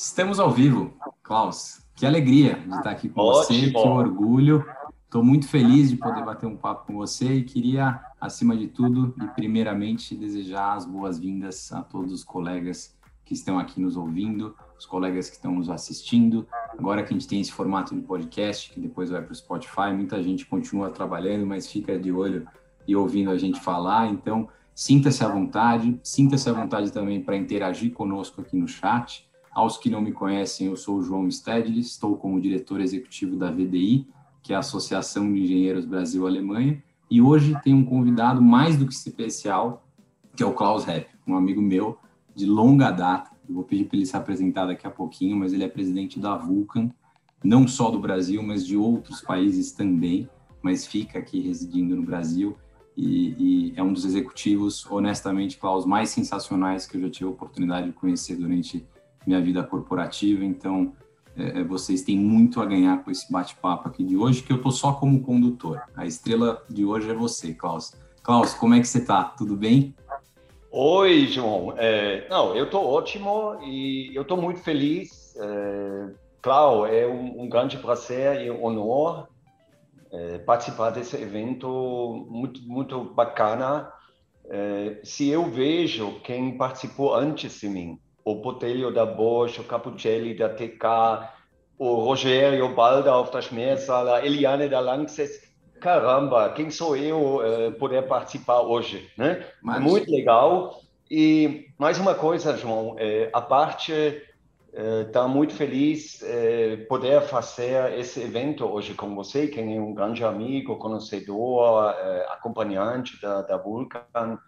Estamos ao vivo, Klaus. Que alegria de estar aqui com Ótimo. você, que orgulho. Estou muito feliz de poder bater um papo com você e queria, acima de tudo e primeiramente, desejar as boas-vindas a todos os colegas que estão aqui nos ouvindo, os colegas que estão nos assistindo. Agora que a gente tem esse formato de podcast, que depois vai para o Spotify, muita gente continua trabalhando, mas fica de olho e ouvindo a gente falar. Então, sinta-se à vontade, sinta-se à vontade também para interagir conosco aqui no chat. Aos que não me conhecem, eu sou o João Stedley, estou como diretor executivo da VDI, que é a Associação de Engenheiros Brasil-Alemanha, e hoje tem um convidado mais do que especial, que é o Klaus Hepp, um amigo meu de longa data. Eu vou pedir para ele se apresentar daqui a pouquinho, mas ele é presidente da Vulcan, não só do Brasil, mas de outros países também, mas fica aqui residindo no Brasil e, e, é um dos executivos, honestamente, Klaus, mais sensacionais que eu já tive a oportunidade de conhecer durante minha vida corporativa. Então, é, é, vocês têm muito a ganhar com esse bate-papo aqui de hoje, que eu tô só como condutor. A estrela de hoje é você, Klaus. Klaus, como é que você tá? Tudo bem? Oi, João. É, não, eu tô ótimo e eu tô muito feliz. É, é um, um, grande prazer e honor é, participar desse evento muito, muito bacana. É, se eu vejo quem participou antes de mim, o Botelho da Bosch, o Capuccelli da TK, o Rogério Baldauf da Schmersala, a Eliane da Lanxess. Caramba, quem sou eu uh, poder participar hoje, né? Mas... Muito legal. E mais uma coisa, João, é, a parte está uh, muito feliz uh, poder fazer esse evento hoje com você, quem é um grande amigo, conhecedor, acompanhante da, da Vulcan.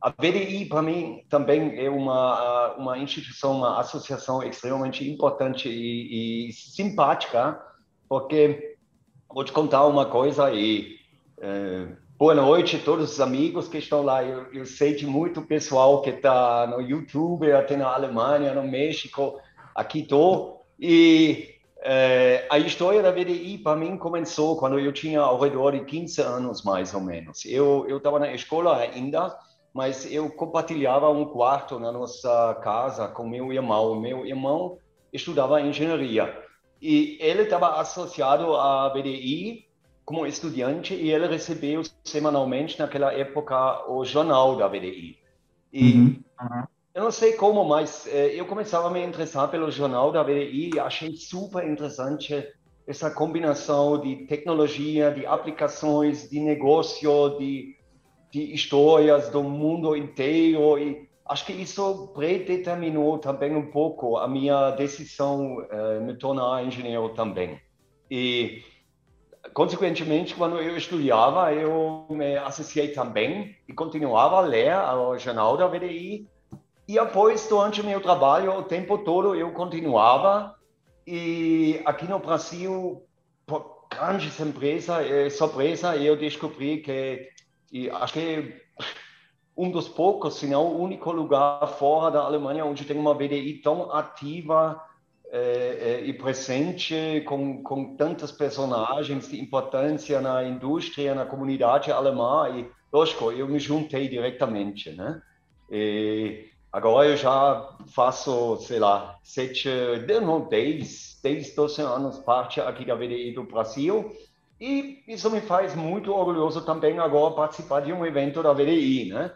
A VDI, para mim, também é uma, uma instituição, uma associação extremamente importante e, e simpática, porque vou te contar uma coisa e é, boa noite a todos os amigos que estão lá. Eu, eu sei de muito pessoal que está no YouTube, até na Alemanha, no México, aqui estou. E é, a história da VDI, para mim, começou quando eu tinha ao redor de 15 anos, mais ou menos. Eu estava na escola ainda, mas eu compartilhava um quarto na nossa casa com meu irmão. Meu irmão estudava engenharia e ele estava associado à VDI como estudante e ele recebeu semanalmente naquela época o jornal da VDI. E uhum. Eu não sei como, mas eh, eu começava a me interessar pelo jornal da VDI e achei super interessante essa combinação de tecnologia, de aplicações, de negócio, de de histórias do mundo inteiro e acho que isso predeterminou também um pouco a minha decisão uh, me tornar engenheiro também. E consequentemente, quando eu estudava, eu me associei também e continuava a ler o jornal da VDI. E depois, durante meu trabalho, o tempo todo eu continuava. E aqui no Brasil, por grande surpresa, eh, surpresa eu descobri que acho que um dos poucos, se não o único lugar fora da Alemanha onde tem uma VDI tão ativa é, é, e presente, com, com tantas personagens de importância na indústria, na comunidade alemã. E, lógico, eu me juntei diretamente, né? E agora eu já faço, sei lá, sete, não, dez, dez, doze anos parte aqui da VDI do Brasil e isso me faz muito orgulhoso também agora participar de um evento da VDI, né?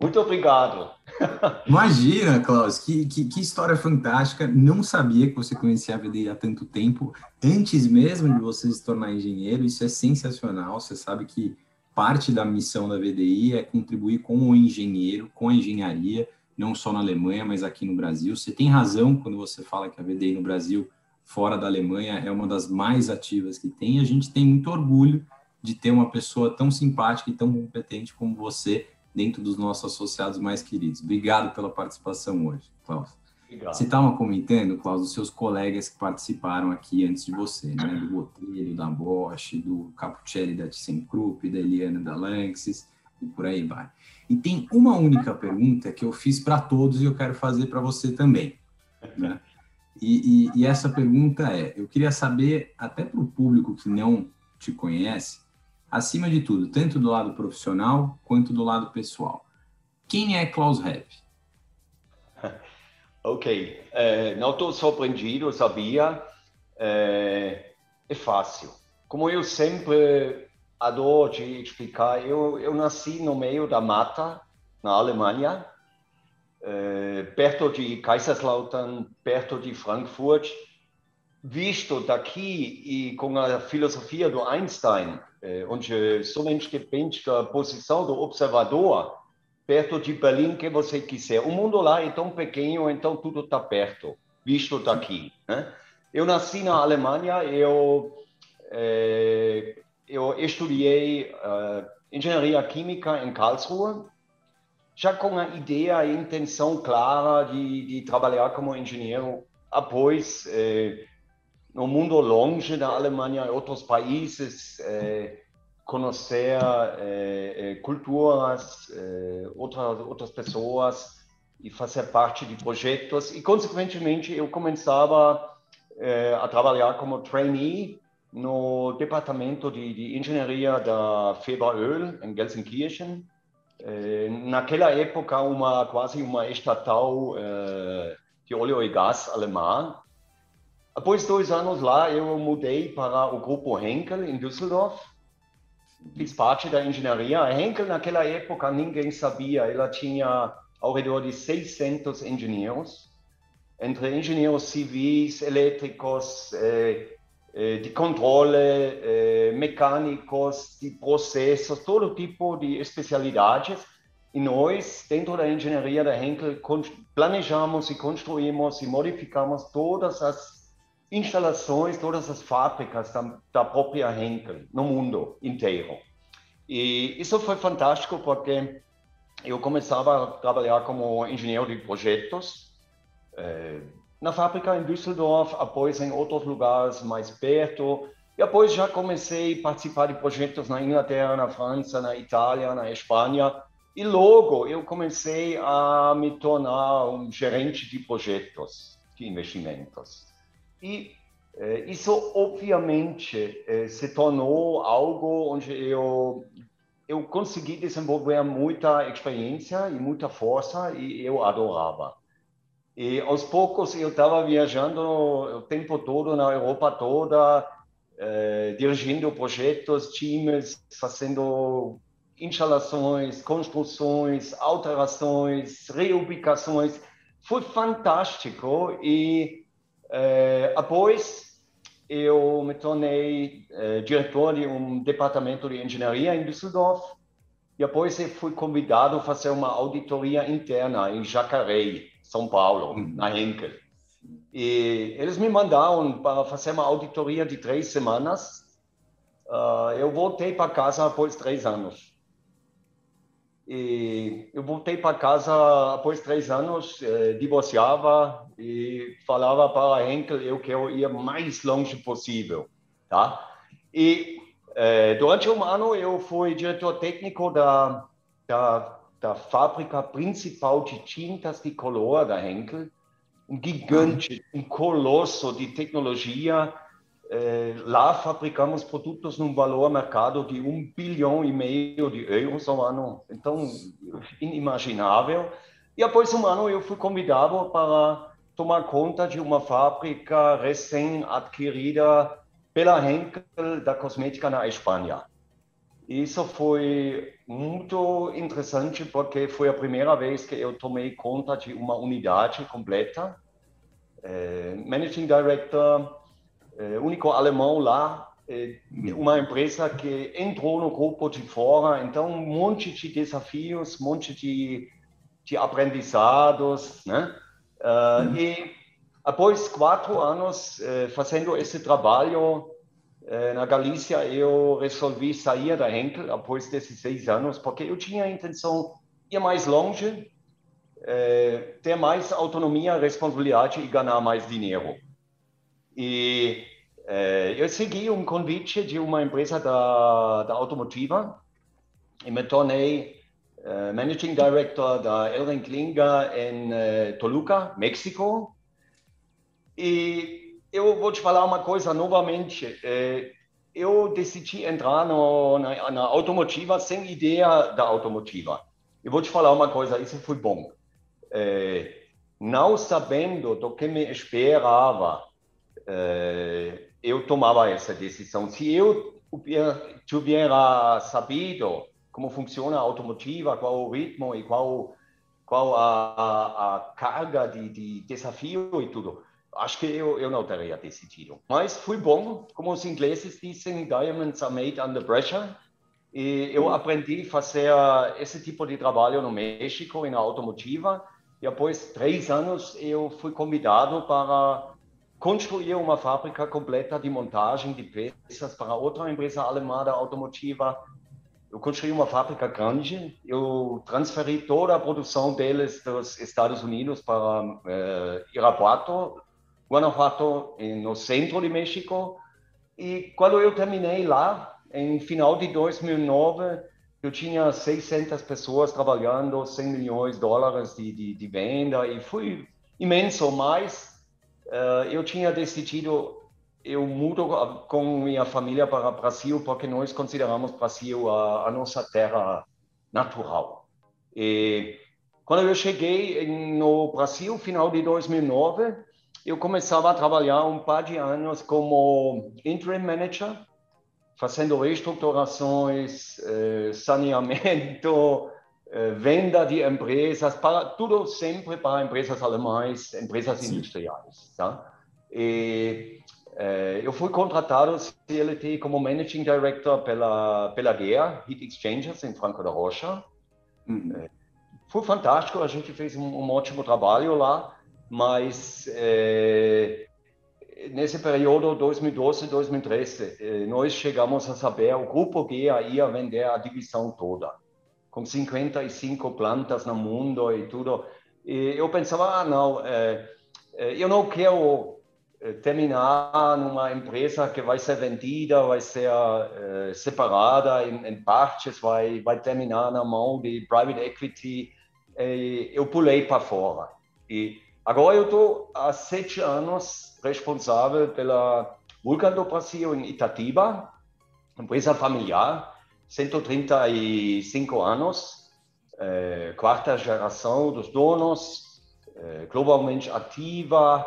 Muito obrigado. Imagina, Klaus, que, que, que, história fantástica. Não sabia que você conhecia a VDI há tanto tempo, antes mesmo de você se tornar engenheiro. Isso é sensacional. Você sabe que parte da missão da VDI é contribuir com o engenheiro, com a engenharia, não só na Alemanha, mas aqui no Brasil. Você tem razão quando você fala que a VDI no Brasil fora da Alemanha é uma das mais ativas que tem. A gente tem muito orgulho de ter uma pessoa tão simpática e tão competente como você dentro dos nossos associados mais queridos. Obrigado pela participação hoje, Klaus. Obrigado. Você estava comentando, Klaus, os seus colegas que participaram aqui antes de você, né? Do Botelho, da Bosch, do Capuccelli da ThyssenKrupp, da Eliana da Lanxess e por aí vai. E tem uma única pergunta que eu fiz para todos e eu quero fazer para você também. Né? E, e, e essa pergunta é: eu queria saber, até para o público que não te conhece, acima de tudo, tanto do lado profissional quanto do lado pessoal, quem é Klaus Hepp? Ok, é, não estou surpreendido, sabia. É, é, fácil. Como eu sempre adoro te explicar, eu, eu nasci no meio da mata, na Alemanha, é, perto de Kaiserslautern, perto de Frankfurt. Visto daqui e com a filosofia do Einstein, onde somente depende da posição do observador, perto de Berlim que você quiser. O mundo lá é tão pequeno, então tudo está perto, visto daqui. Né? Eu nasci na Alemanha, eu, é, eu estudei uh, engenharia química em Karlsruhe, já com a ideia e intenção clara de, de trabalhar como engenheiro após, é, no mundo longe da Alemanha, em outros países, é, conhecer é, culturas, outras, outras pessoas e fazer parte de projetos. E, consequentemente, eu começava a trabalhar como trainee no departamento de, de engenharia da Feber em Gelsenkirchen. naquela época, uma quase uma estatal de óleo e gás alemã. Após dois anos lá, eu mudei para o grupo Henkel em Düsseldorf fiz parte da engenharia. A Henkel, naquela época, ninguém sabia. Ela tinha ao redor de 600 engenheiros, entre engenheiros civis, elétricos, eh, eh, de controle, eh, mecânicos, de processos, todo tipo de especialidades. E nós, dentro da engenharia da Henkel, planejamos e construímos e modificamos todas as instalações, todas as fábricas da, da própria Henkel no mundo inteiro. E isso foi fantástico porque eu começava a trabalhar como engenheiro de projetos eh, na fábrica em Düsseldorf, após em outros lugares mais perto. E depois já comecei a participar de projetos na Inglaterra, na França, na Itália, na Espanha. E logo eu comecei a me tornar um gerente de projetos de investimentos. E eh, isso, obviamente, eh, se tornou algo onde eu, eu consegui desenvolver muita experiência e muita força e eu adorava. E aos poucos eu estava viajando o tempo todo na Europa toda, eh, dirigindo projetos, times, fazendo instalações, construções, alterações, reubicações. Foi fantástico e é, após, eu me tornei é, diretor de um departamento de engenharia em Düsseldorf. E depois eu fui convidado a fazer uma auditoria interna em Jacareí, São Paulo, uhum. na Henkel. E eles me mandaram para fazer uma auditoria de três semanas. Uh, eu voltei para casa após três anos. E eu voltei para casa após três anos, eh, divorciava e falava para a Henkel eu quero ir mais longe possível, tá? E eh, durante um ano eu fui diretor técnico da, da, da fábrica principal de tintas de color da Henkel, um gigante, um colosso de tecnologia é, lá fabricamos produtos num valor mercado de um bilhão e meio de euros ao ano, então inimaginável. E após um ano eu fui convidado para tomar conta de uma fábrica recém-adquirida pela Henkel da cosmética na Espanha. Isso foi muito interessante porque foi a primeira vez que eu tomei conta de uma unidade completa. É, Managing Director, é, único alemão lá, é, uma empresa que entrou no grupo de fora, então um monte de desafios, um monte de, de aprendizados, né? Uh, e após quatro anos fazendo esse trabalho na Galícia, eu resolvi sair da Henkel após 16 anos, porque eu tinha a intenção de ir mais longe, ter mais autonomia, responsabilidade e ganhar mais dinheiro. E é, eu segui um convite de uma empresa da, da automotiva e me tornei Managing Director da Elring Klinger em Toluca, México. E eu vou te falar uma coisa novamente. Uh, eu decidi entrar no, na, na automotiva sem ideia da automotiva. Eu vou te falar uma coisa, isso foi bom. não sabendo do que me esperava, eh, eu tomava essa decisão. Se eu tivesse sabido como funciona a automotiva, qual o ritmo e qual qual a, a, a carga de, de, desafio e tudo, acho que eu, eu não teria decidido. Mas foi bom, como os ingleses dizem, diamonds are made under pressure. E eu aprendi a fazer esse tipo de trabalho no México, na automotiva. E após três anos, eu fui convidado para construir uma fábrica completa de montagem de peças para outra empresa alemã da automotiva. Eu construí uma fábrica grande, eu transferi toda a produção deles dos Estados Unidos para uh, Irapuato, Guanajuato, no centro de México. E quando eu terminei lá, em final de 2009, eu tinha 600 pessoas trabalhando, 100 milhões de dólares de, de, de venda, e foi imenso, mas uh, eu tinha decidido, eu mudo com minha família para o Brasil, porque nós consideramos o Brasil a, a nossa terra natural. E quando eu cheguei no Brasil, final de 2009, eu começava a trabalhar um par de anos como interim manager, fazendo reestruturações, eh, saneamento, eh, venda de empresas, para, tudo sempre para empresas alemãs, empresas Sim. industriais. Tá? E, eh, eu fui contratado CLT como Managing Director pela, pela GEA, Heat Exchangers, em Franco da Rocha. Uhum. Foi fantástico, a gente fez um, um ótimo trabalho lá mas é, nesse período 2012 2013 é, nós chegamos a saber o grupo GEA ia vender a divisão toda com 55 plantas no mundo e tudo. E eu pensava ah, não é, é, eu não quero é, terminar numa empresa que vai ser vendida vai ser separada em, em, partes vai vai terminar na mão de private equity. Eu pulei para fora. E Agora eu estou há sete anos responsável pela Vulcan do Brasil em Itatiba, empresa familiar, 135 anos, é, quarta geração dos donos, é, globalmente ativa.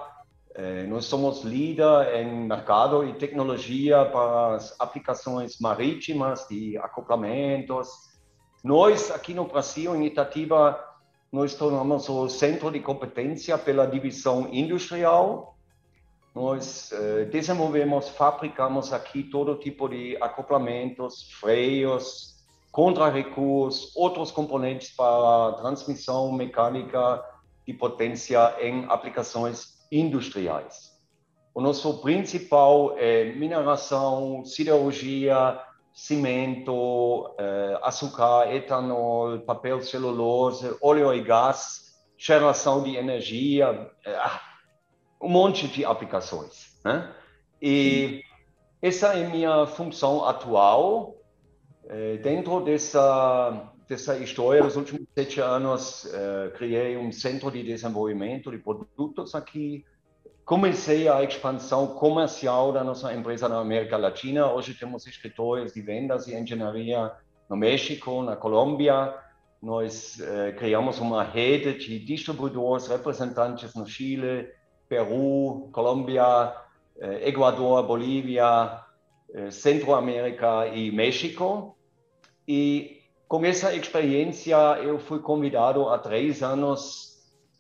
É, nós somos líder em mercado e tecnologia para as aplicações marítimas de acoplamentos. Nós, aqui no Brasil, em Itatiba, nós tornamos o centro de competência pela divisão industrial. Nós eh, desenvolvemos, fabricamos aqui todo tipo de acoplamentos, freios, contra-recuos, outros componentes para transmissão mecânica de potência em aplicações industriais. O nosso principal é mineração, siderurgia, cimento, eh, açúcar, etanol, papel celulose, óleo e gás, geração de energia, eh, um monte de aplicações. Né? E essa é minha função atual. Eh, dentro dessa dessa história dos últimos sete anos, criei um centro de desenvolvimento de produtos aqui comecei a expansão comercial da nossa empresa na América Latina. Hoje temos escritórios de vendas e engenharia no México, na Colômbia. Nós eh, criamos uma rede de distribuidores, representantes no Chile, Peru, Colômbia, eh, Equador, Bolívia, eh, Centro-América e México. E com essa experiência, eu fui convidado há três anos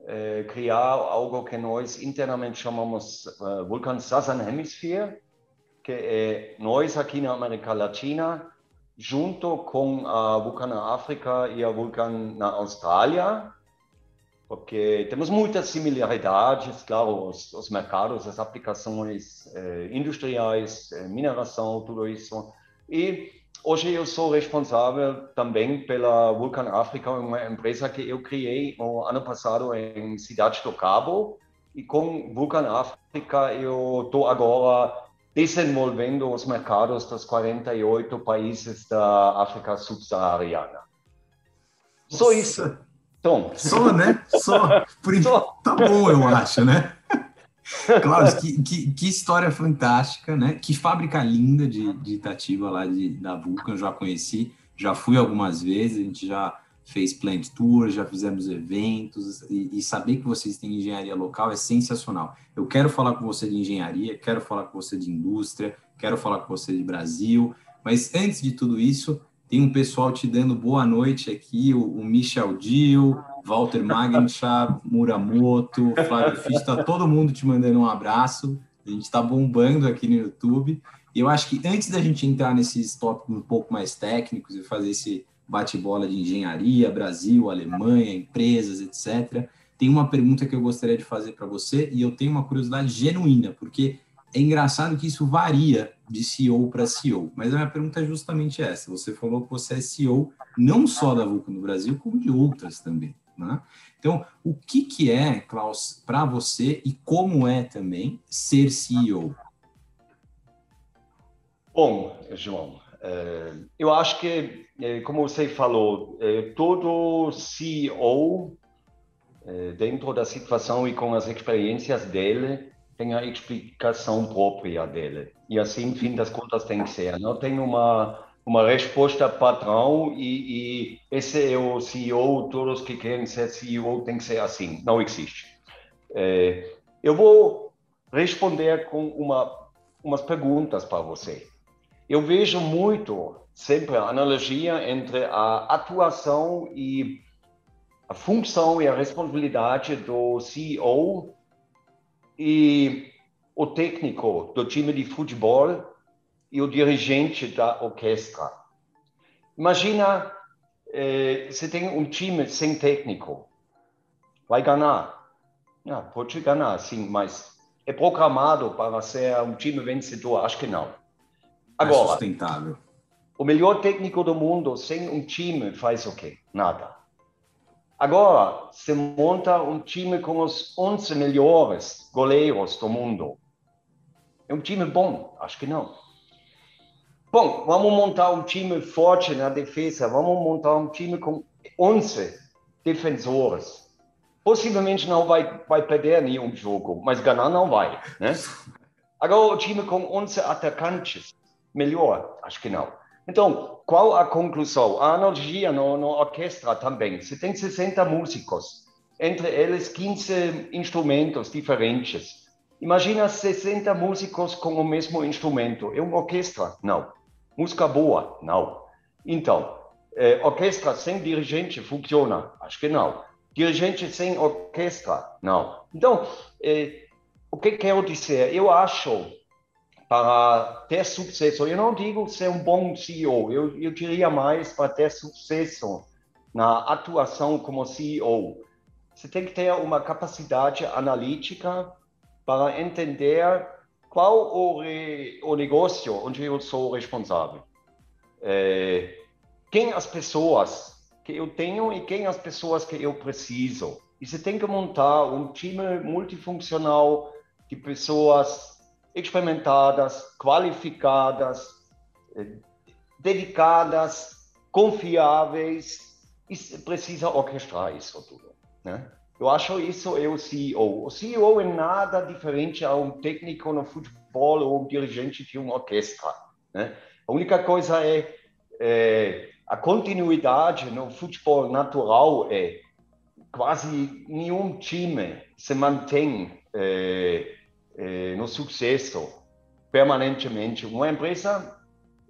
eh, criar algo que nós internamente chamamos uh, Vulcan Southern Hemisphere, que é nós aqui na América Latina, junto com a Vulcan na África e a Vulcan na Austrália, porque temos muitas similaridades, claro, os, os mercados, as aplicações eh, industriais, eh, mineração, tudo isso. E Hoje eu sou responsável também pela Vulcan África, uma empresa que eu criei no ano passado em Cidade do Cabo. E com Vulcan África eu estou agora desenvolvendo os mercados dos 48 países da África subsaariana. Só isso. Tom. Só, né? Só. Por... Só. Tá bom, eu acho, né? Cláudio, que, que, que, história fantástica, né? Que fábrica linda de, de Itatiba lá de, da Vulcan, já conheci, já fui algumas vezes, a gente já fez plant tour, já fizemos eventos, e, e, saber que vocês têm engenharia local é sensacional. Eu quero falar com você de engenharia, quero falar com você de indústria, quero falar com você de Brasil, mas antes de tudo isso, tem um pessoal te dando boa noite aqui, o, o Michel Dio, Walter Magenschab, Muramoto, Flávio Fisch, está todo mundo te mandando um abraço. A gente está bombando aqui no YouTube. E eu acho que antes da gente entrar nesses tópicos um pouco mais técnicos e fazer esse bate-bola de engenharia, Brasil, Alemanha, empresas, etc., tem uma pergunta que eu gostaria de fazer para você e eu tenho uma curiosidade genuína, porque é engraçado que isso varia de CEO para CEO, mas a minha pergunta é justamente essa. Você falou que você é CEO não só da Vulcan no Brasil, como de outras também. Né? Então, o que, que é, Klaus, para você e como é também ser CEO? Bom, João, é, eu acho que, é, como você falou, é, todo CEO, dentro da situação e com as experiências dele, tem a explicação própria dele. E assim, fim das contas, tem que ser. Não tem uma, uma resposta padrão e, e esse é o CEO, todos que querem ser CEO tem que ser assim. Não existe. É, eu vou responder com uma, umas perguntas para você. Eu vejo muito, sempre, a analogia entre a atuação e a função e a responsabilidade do CEO e o técnico do time de futebol e o dirigente da orquestra. Imagina, eh, você tem um time sem técnico. Vai ganhar? Ah, pode ganhar, sim, mas é programado para ser um time vencedor? Acho que não. É Agora, é sustentável. o melhor técnico do mundo sem um time faz o quê? Nada. Agora, se monta um time com os 11 melhores goleiros do mundo. É um time bom? Acho que não. Bom, vamos montar um time forte na defesa. Vamos montar um time com 11 defensores. Possivelmente não vai, vai perder nenhum jogo, mas ganhar não vai. Né? Agora, o time com 11 atacantes, melhor? Acho que não. Então, qual a conclusão? A analogia no, no orquestra também. Você tem 60 músicos, entre eles 15 instrumentos diferentes. Imagina 60 músicos com o mesmo instrumento. É uma orquestra? Não. Música boa? Não. Então, é, orquestra sem dirigente funciona? Acho que não. Dirigente sem orquestra? Não. Então, é, o que quero dizer? Eu acho para ter sucesso. Eu não digo ser um bom CEO, eu, eu diria mais para ter sucesso na atuação como CEO. Você tem que ter uma capacidade analítica para entender qual o, o negócio onde eu sou responsável. É, quem as pessoas que eu tenho e quem as pessoas que eu preciso. E você tem que montar um time multifuncional de pessoas experimentadas, qualificadas, eh, dedicadas, confiáveis, e precisa orquestrar isso tudo. Né? Eu acho isso é o CEO. O CEO é nada diferente a um técnico no futebol ou um dirigente de uma orquestra. Né? A única coisa é, é a continuidade no futebol natural é quase nenhum time se mantém é, eh, no sucesso permanentemente. Uma empresa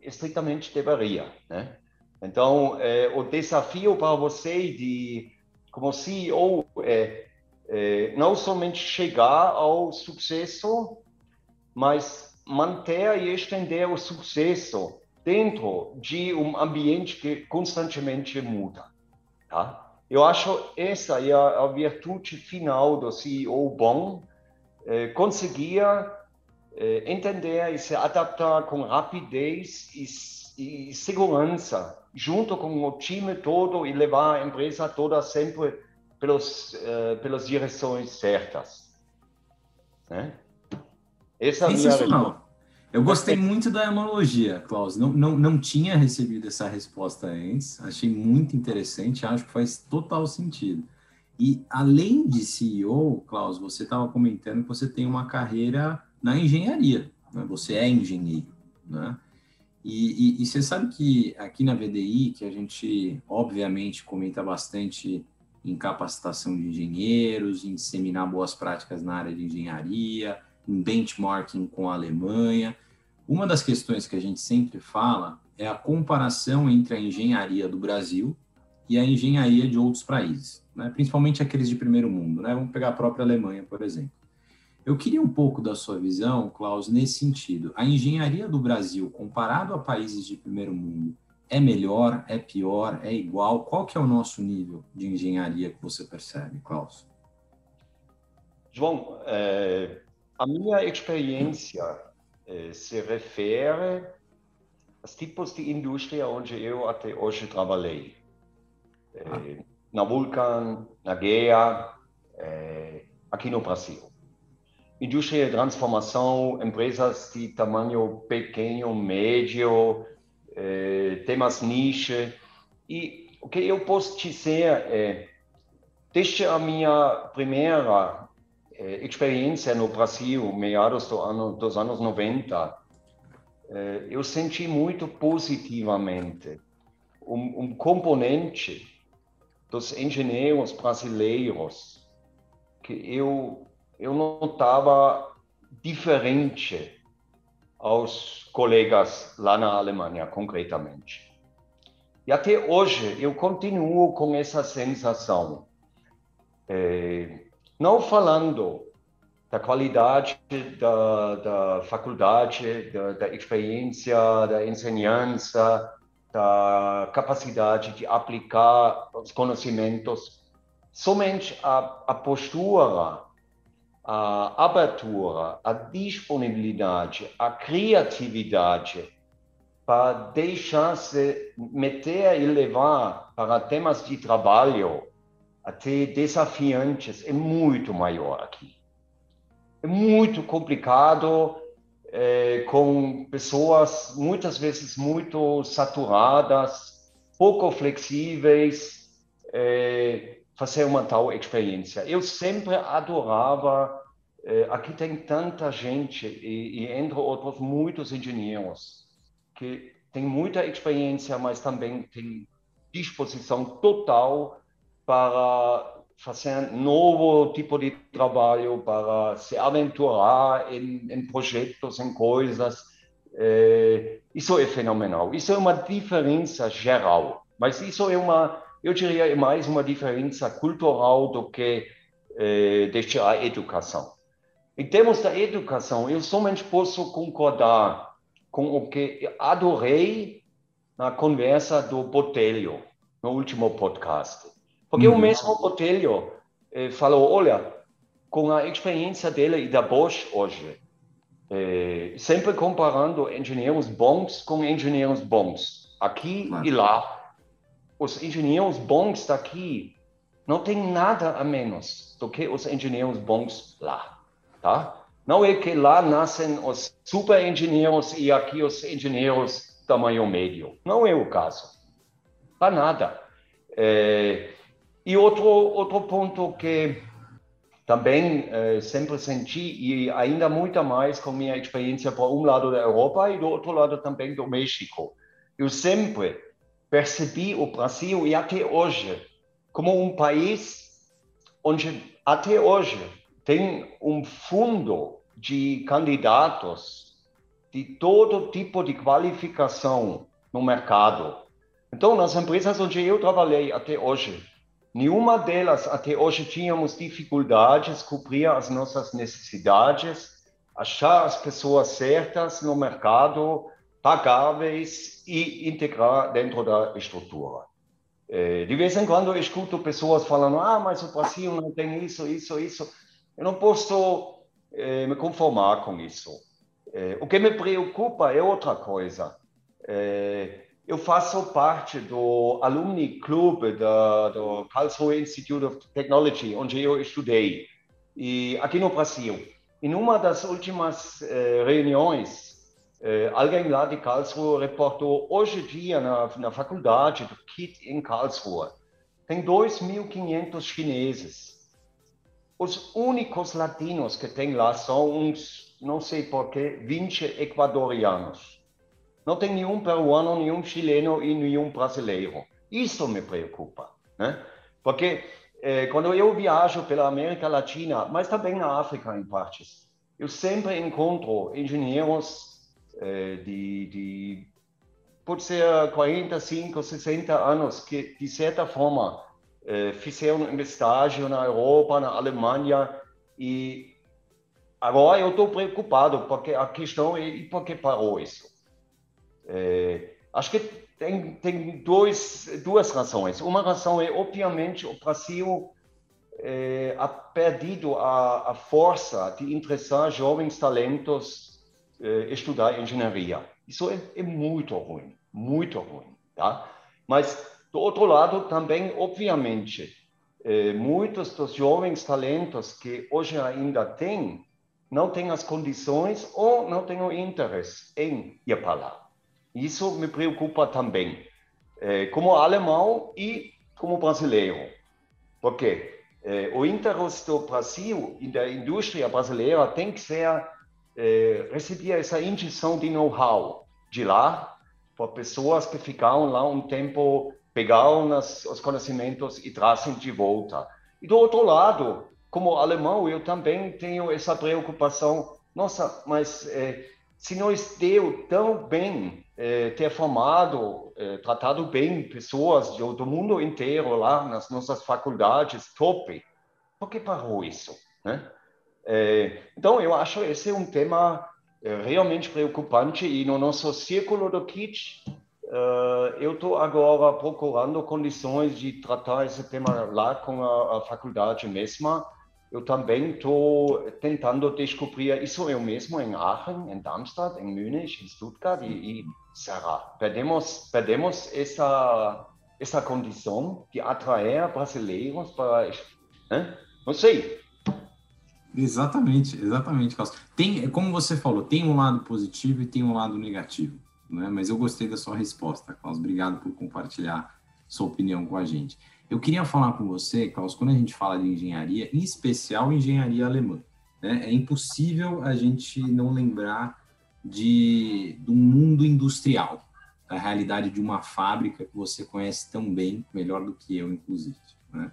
estritamente deveria, né? Então, eh, o desafio para você de, como CEO, é, é não somente chegar ao sucesso, mas manter e estender o sucesso dentro de um ambiente que constantemente muda, tá? Eu acho essa é a, a virtude final do CEO bom, eh, conseguia eh, entender e se adaptar com rapidez e, e, segurança, junto com o time todo e levar a empresa toda sempre pelos, uh, pelas direções certas. Né? Essa é a minha eu gostei muito da analogia, Klaus. Não, não, não tinha recebido essa resposta antes. Achei muito interessante. Acho que faz total sentido. E além de CEO, Klaus, você estava comentando que você tem uma carreira na engenharia, né? você é engenheiro, né? E, e, e, você sabe que aqui na VDI, que a gente obviamente comenta bastante em capacitação de engenheiros, em disseminar boas práticas na área de engenharia, em benchmarking com a Alemanha. Uma das questões que a gente sempre fala é a comparação entre a engenharia do Brasil e a engenharia de outros países, né? principalmente aqueles de primeiro mundo. Né? Vamos pegar a própria Alemanha, por exemplo. Eu queria um pouco da sua visão, Klaus, nesse sentido. A engenharia do Brasil, comparado a países de primeiro mundo, é melhor, é pior, é igual? Qual que é o nosso nível de engenharia que você percebe, Klaus? João, é, a minha experiência é, se refere aos tipos de indústria onde eu até hoje trabalhei. É, ah. Na Vulcan, na GEA, é, aqui no Brasil indústria de transformação, empresas de tamanho pequeno, médio, eh, temas niche. E o que eu posso dizer é, desde a minha primeira eh, experiência no Brasil, meados do ano, dos anos 90, eh, eu senti muito positivamente um, um componente dos engenheiros brasileiros que eu eu notava diferente aos colegas lá na Alemanha, concretamente. E até hoje eu continuo com essa sensação. É, não falando da qualidade da, da faculdade, da, da experiência, da ensinança, da capacidade de aplicar os conhecimentos, somente a, a postura a abertura, a disponibilidade, a criatividade para deixar-se meter e levar para temas de trabalho até desafiantes é muito maior aqui. É muito complicado, é, com pessoas muitas vezes muito saturadas, pouco flexíveis, é, fazer uma tal experiência. Eu sempre adorava, aqui tem tanta gente, e, e, entre outros muitos engenheiros, que tem muita experiência, mas também tem disposição total para fazer novo tipo de trabalho, para se aventurar em, em projetos, em coisas. Eh, isso é fenomenal. Isso é uma diferença geral, mas isso é uma eu diria, é mais uma diferença cultural do que desde a educação. Em termos da educação, eu somente posso concordar com o que adorei na conversa do Botelho, no último podcast. Porque uhum. o mesmo Botelho eh, falou, olha, com a experiência dele e da Bosch hoje, eh, sempre comparando engenheiros bons com engenheiros bons, aqui e lá, os engenheiros bons daqui não têm nada a menos do que os engenheiros bons lá, tá? Não é que lá nascem os super engenheiros e aqui os engenheiros tamanho médio. Não é o caso. Para nada. É, e outro, outro ponto que também é, sempre senti, e ainda muito mais com minha experiência por um lado da Europa e do outro lado também do México. Eu sempre percebi o Brasil e até hoje como um país onde até hoje tem um fundo de candidatos de todo tipo de qualificação no mercado. Então, nas empresas onde eu trabalhei até hoje, nenhuma delas até hoje tínhamos dificuldades cobrir as nossas necessidades, achar as pessoas certas no mercado, pagáveis e integrar dentro da estrutura. É, de vez em quando eu escuto pessoas falando, ah, mas o Brasil não tem isso, isso, isso. Eu não posso é, me conformar com isso. É, o que me preocupa é outra coisa. eu faço parte do Alumni Club da, do Karlsruhe Institute of Technology, onde eu estudei, e aqui no Brasil. Em uma das últimas reuniões, eh, alguém lá de Karlsruhe reportou hoje em dia na, na faculdade do KIT em Karlsruhe, tem 2.500 chineses. Os únicos latinos que tem lá são uns, não sei porquê, 20 equatorianos. Não tem nenhum peruano, nenhum chileno e nenhum brasileiro. Isso me preocupa, né? Porque é, quando eu viajo pela América Latina, mas também na África em partes, eu sempre encontro engenheiros é, de, de, pode ser 45, 60 anos, que de certa forma fizeram um estágio na Europa, na Alemanha, e agora eu estou preocupado, porque a questão é por que parou isso? É, acho que tem, tem dois, duas razões. Uma razão é, obviamente, o Brasil é, ha perdido a, a, força de interessar jovens talentos é, estudar engenharia. Isso é, é, muito ruim, muito ruim, tá? Mas, do outro lado, também, obviamente, é, muitos dos jovens talentos que hoje ainda têm, não têm as condições ou não têm o interesse em ir para lá. Isso me preocupa também, é, como alemão e como brasileiro. Porque é, o interesse do Brasil e da indústria brasileira tem que ser receber essa injeção de know-how de lá, por pessoas que ficaram lá um tempo, pegaram as, os conhecimentos e trazem de volta. E do outro lado, como alemão, eu também tenho essa preocupação. Nossa, mas é, se nós deu tão bem é, ter formado, é, tratado bem pessoas do, do, mundo inteiro lá nas nossas faculdades, top. Por que parou isso? Né? É, então, eu acho esse é um tema realmente preocupante e no nosso círculo do KIT, eu estou agora procurando condições de tratar esse tema lá com a, a faculdade mesma, eu também estou tentando descobrir isso eu mesmo em Aachen, em Darmstadt, em Munich, em Stuttgart e, e será perdemos perdemos essa essa condição de atrair brasileiros para né? não sei exatamente exatamente Carlos. tem como você falou tem um lado positivo e tem um lado negativo né mas eu gostei da sua resposta Carlos obrigado por compartilhar sua opinião com a gente eu queria falar com você, Klaus, quando a gente fala de engenharia, em especial engenharia alemã, né? é impossível a gente não lembrar de, do mundo industrial, da realidade de uma fábrica que você conhece tão bem, melhor do que eu, inclusive. Né?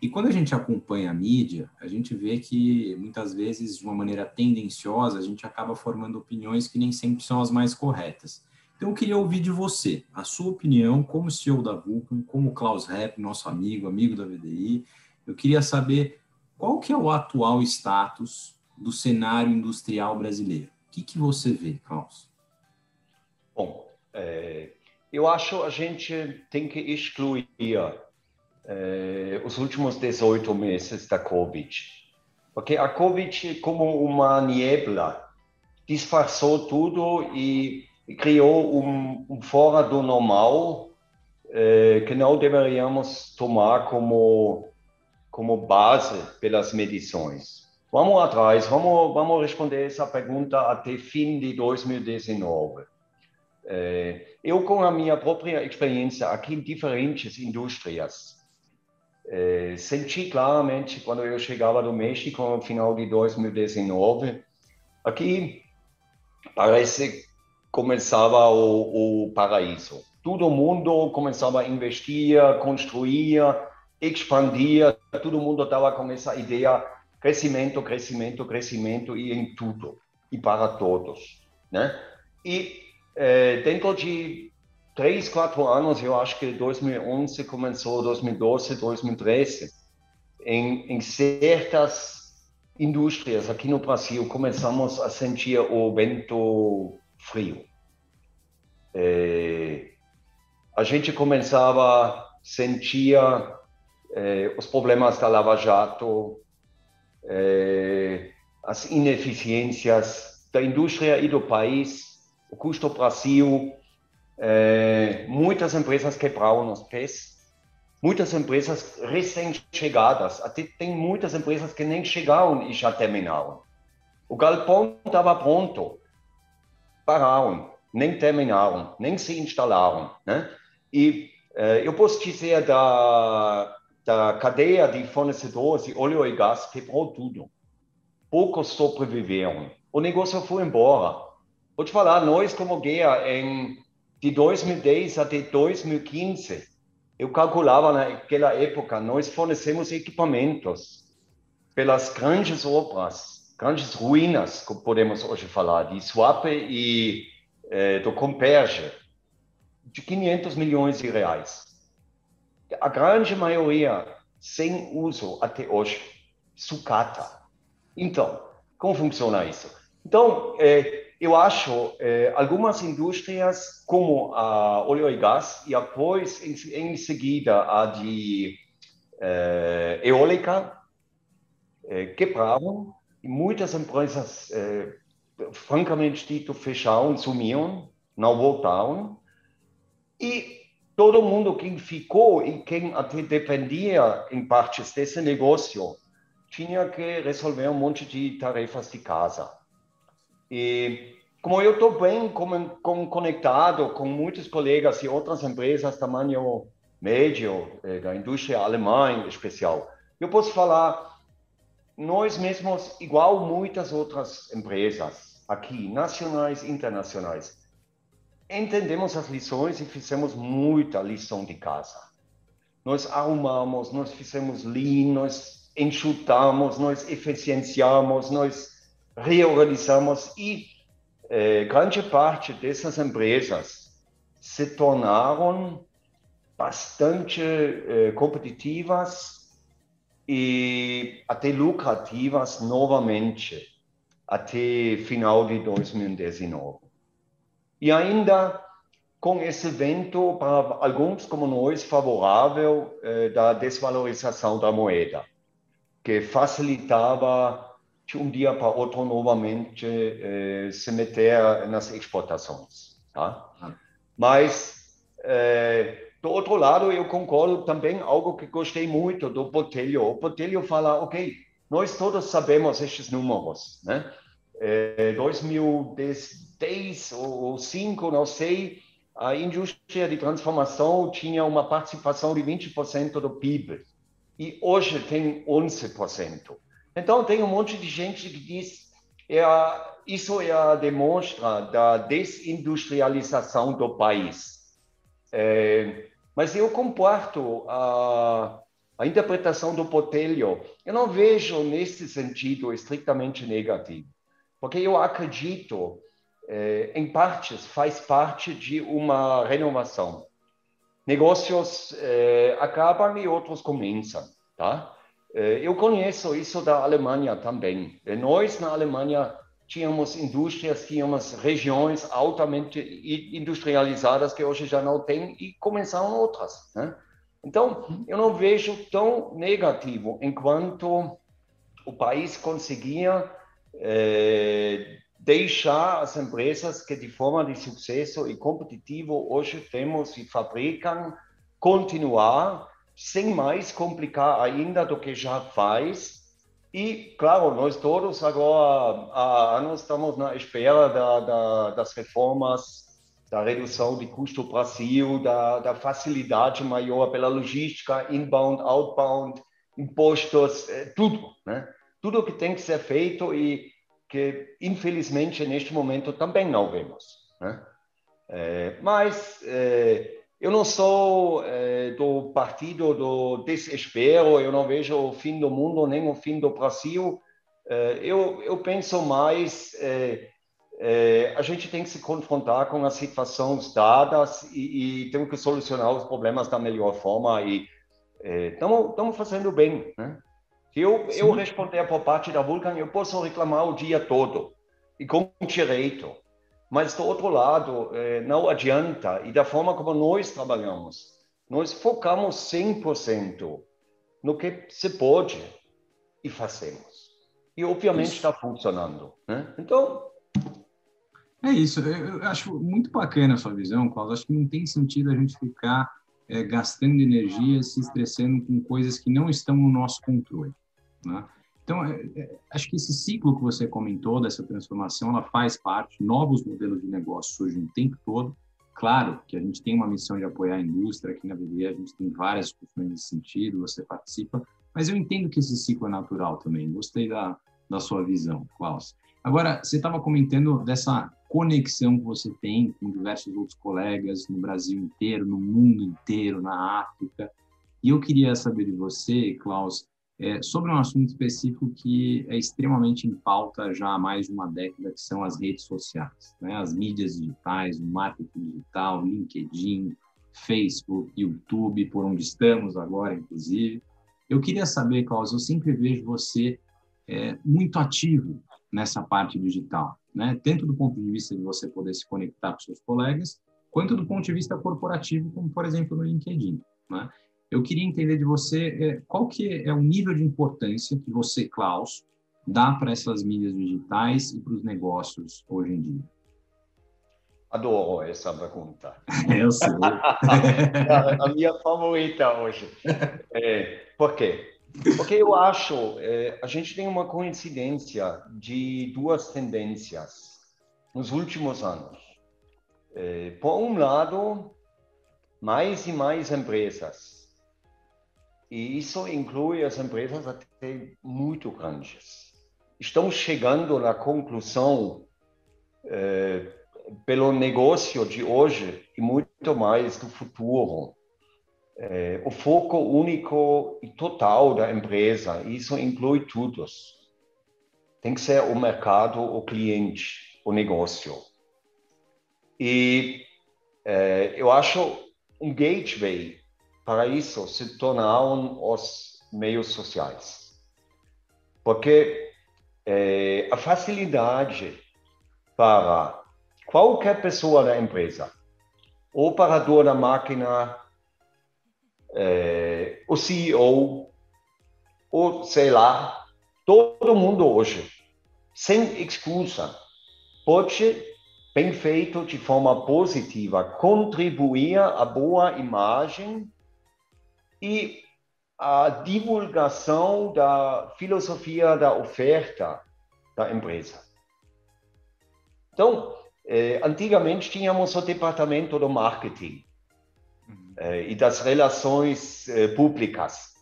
E quando a gente acompanha a mídia, a gente vê que muitas vezes, de uma maneira tendenciosa, a gente acaba formando opiniões que nem sempre são as mais corretas. Então, eu queria ouvir de você a sua opinião como CEO da Vulcan, como Klaus Repp, nosso amigo, amigo da VDI. Eu queria saber qual que é o atual status do cenário industrial brasileiro. O que, que você vê, Klaus? Bom, é, eu acho a gente tem que excluir é, os últimos 18 meses da Covid. Porque a Covid, como uma niebla, disfarçou tudo e criou um, um fora do normal eh, que não deveríamos tomar como como base pelas medições. Vamos atrás, vamos vamos responder essa pergunta até fim de 2019. Eh, eu com a minha própria experiência aqui em diferentes indústrias eh, senti claramente quando eu chegava do México no final de 2019 aqui parece começava o, o paraíso. Todo mundo começava a investir, construir, expandir, todo mundo estava com essa ideia crescimento, crescimento, crescimento e em tudo e para todos, né? E eh, dentro de três, quatro anos, eu acho que 2011 começou, 2012, 2013, em, em certas indústrias aqui no Brasil começamos a sentir o vento frio. É, a gente começava a sentir é, os problemas da Lava Jato, é, as ineficiências da indústria e do país, o custo Brasil, é, muitas empresas quebraram os pés, muitas empresas recém-chegadas, até tem muitas empresas que nem chegaram e já terminaram. O galpão estava pronto, pararam, nem terminaram, nem se instalaram. Né? E eh, eu posso dizer da, da cadeia de fornecedores de óleo e gás quebrou tudo. Poucos sobreviveram. O negócio foi embora. vou te falar, nós como GEA, em, de 2010 até 2015, eu calculava naquela época, nós fornecemos equipamentos pelas grandes obras, grandes ruínas, como podemos hoje falar, de Swap e eh, do Comperge, de 500 milhões de reais. A grande maioria sem uso até hoje, sucata. Então, como funciona isso? Então, eh, eu acho eh, algumas indústrias, como a óleo e gás, e depois, em, em seguida, a de eh, eólica, eh, quebraram, muitas empresas, eh, francamente dito, fecharam, sumiram, não voltaram, e todo mundo que ficou e quem até dependia em partes desse negócio tinha que resolver um monte de tarefas de casa. E como eu estou bem com, com, conectado com muitos colegas e outras empresas tamanho médio, eh, da indústria alemã em especial, eu posso falar, nós mesmos, igual muitas outras empresas aqui, nacionais e internacionais, entendemos as lições e fizemos muita lição de casa. Nós arrumamos, nós fizemos lean, nós enxutamos, nós eficienciamos, nós reorganizamos e eh, grande parte dessas empresas se tornaram bastante eh, competitivas e até lucrativas novamente até final de 2019. E ainda com esse vento, para alguns como nós, favorável eh, da desvalorização da moeda, que facilitava de um dia para outro novamente eh, se meter nas exportações. Tá? Mas, eh, do outro lado, eu concordo também algo que gostei muito do Botelho. O Botelho fala, ok, nós todos sabemos estes números, né? Eh, 2010 ou 2005, não sei, a indústria de transformação tinha uma participação de 20% do PIB e hoje tem 11%. Então, tem um monte de gente que diz é, isso é a demonstra da desindustrialização do país. É, mas eu comparto a, a interpretação do Botelho. Eu não vejo nesse sentido estritamente negativo, porque eu acredito, é, em partes, faz parte de uma renovação. Negócios é, acabam e outros começam, tá? Eh, eu conheço isso da Alemanha também. Eh, nós, na Alemanha, tínhamos indústrias, tínhamos regiões altamente industrializadas que hoje já não tem e começaram outras. Né? Então, eu não vejo tão negativo enquanto o país conseguia eh, deixar as empresas que de forma de sucesso e competitivo hoje temos e fabricam continuar sem mais complicar ainda do que já faz. E, claro, nós todos agora há anos estamos na espera da, da, das reformas, da redução de custo Brasil, da, da facilidade maior pela logística, inbound, outbound, impostos, é, tudo, né? Tudo que tem que ser feito e que, infelizmente, neste momento também não vemos, né? É, mas é, eu não sou é, do partido do desespero, eu não vejo o fim do mundo nem o fim do Brasil. É, eu, eu penso mais, é, a gente tem que se confrontar com as situações dadas e, e temos que solucionar os problemas da melhor forma e estamos fazendo bem. Né? Se eu, eu responder por parte da Vulcan, eu posso reclamar o dia todo e com direito. Mas, do outro lado, eh, não adianta, e da forma como nós trabalhamos, nós focamos 100% no que se pode e fazemos. E, obviamente, está funcionando. Né? Então. É isso. Eu acho muito bacana a sua visão, Paulo. Acho que não tem sentido a gente ficar é, gastando energia, se estressando com coisas que não estão no nosso controle. Né? Então, é, é, acho que esse ciclo que você comentou dessa transformação, ela faz parte, novos modelos de negócio surgem o tempo todo. Claro que a gente tem uma missão de apoiar a indústria, aqui na BB a gente tem várias discussões nesse sentido, você participa, mas eu entendo que esse ciclo é natural também. Gostei da, da sua visão, Klaus. Agora, você estava comentando dessa conexão que você tem com diversos outros colegas no Brasil inteiro, no mundo inteiro, na África. E eu queria saber de você, Klaus, é, sobre um assunto específico que é extremamente em pauta já há mais de uma década, que são as redes sociais, né? as mídias digitais, o marketing digital, LinkedIn, Facebook, YouTube, por onde estamos agora, inclusive. Eu queria saber, Klaus, eu sempre vejo você é, muito ativo nessa parte digital, né? tanto do ponto de vista de você poder se conectar com seus colegas, quanto do ponto de vista corporativo, como, por exemplo, no LinkedIn. Né? Eu queria entender de você é, qual que é o nível de importância que você, Klaus, dá para essas mídias digitais e para os negócios hoje em dia. Adoro essa pergunta. Eu sei. a, minha favorita hoje. É, por quê? Porque eu acho, é, a gente tem uma coincidência de duas tendências nos últimos anos. É, por um lado, mais e mais empresas e isso inclui as empresas até muito grandes. Estão chegando na conclusão, eh, pelo negócio de hoje e muito mais do futuro, eh, o foco único e total da empresa, isso inclui tudo. Tem que ser o mercado, o cliente, o negócio. E eh, eu acho um gateway para isso se tornaram os meios sociais. Porque é, a facilidade para qualquer pessoa da empresa, o operador da máquina, é, o CEO, ou sei lá, todo mundo hoje, sem excusa, pode, bem feito de forma positiva, contribuir à boa imagem e a divulgação da filosofia da oferta da empresa. Então, eh, antigamente tínhamos o departamento do marketing uhum. eh, e das relações eh, públicas.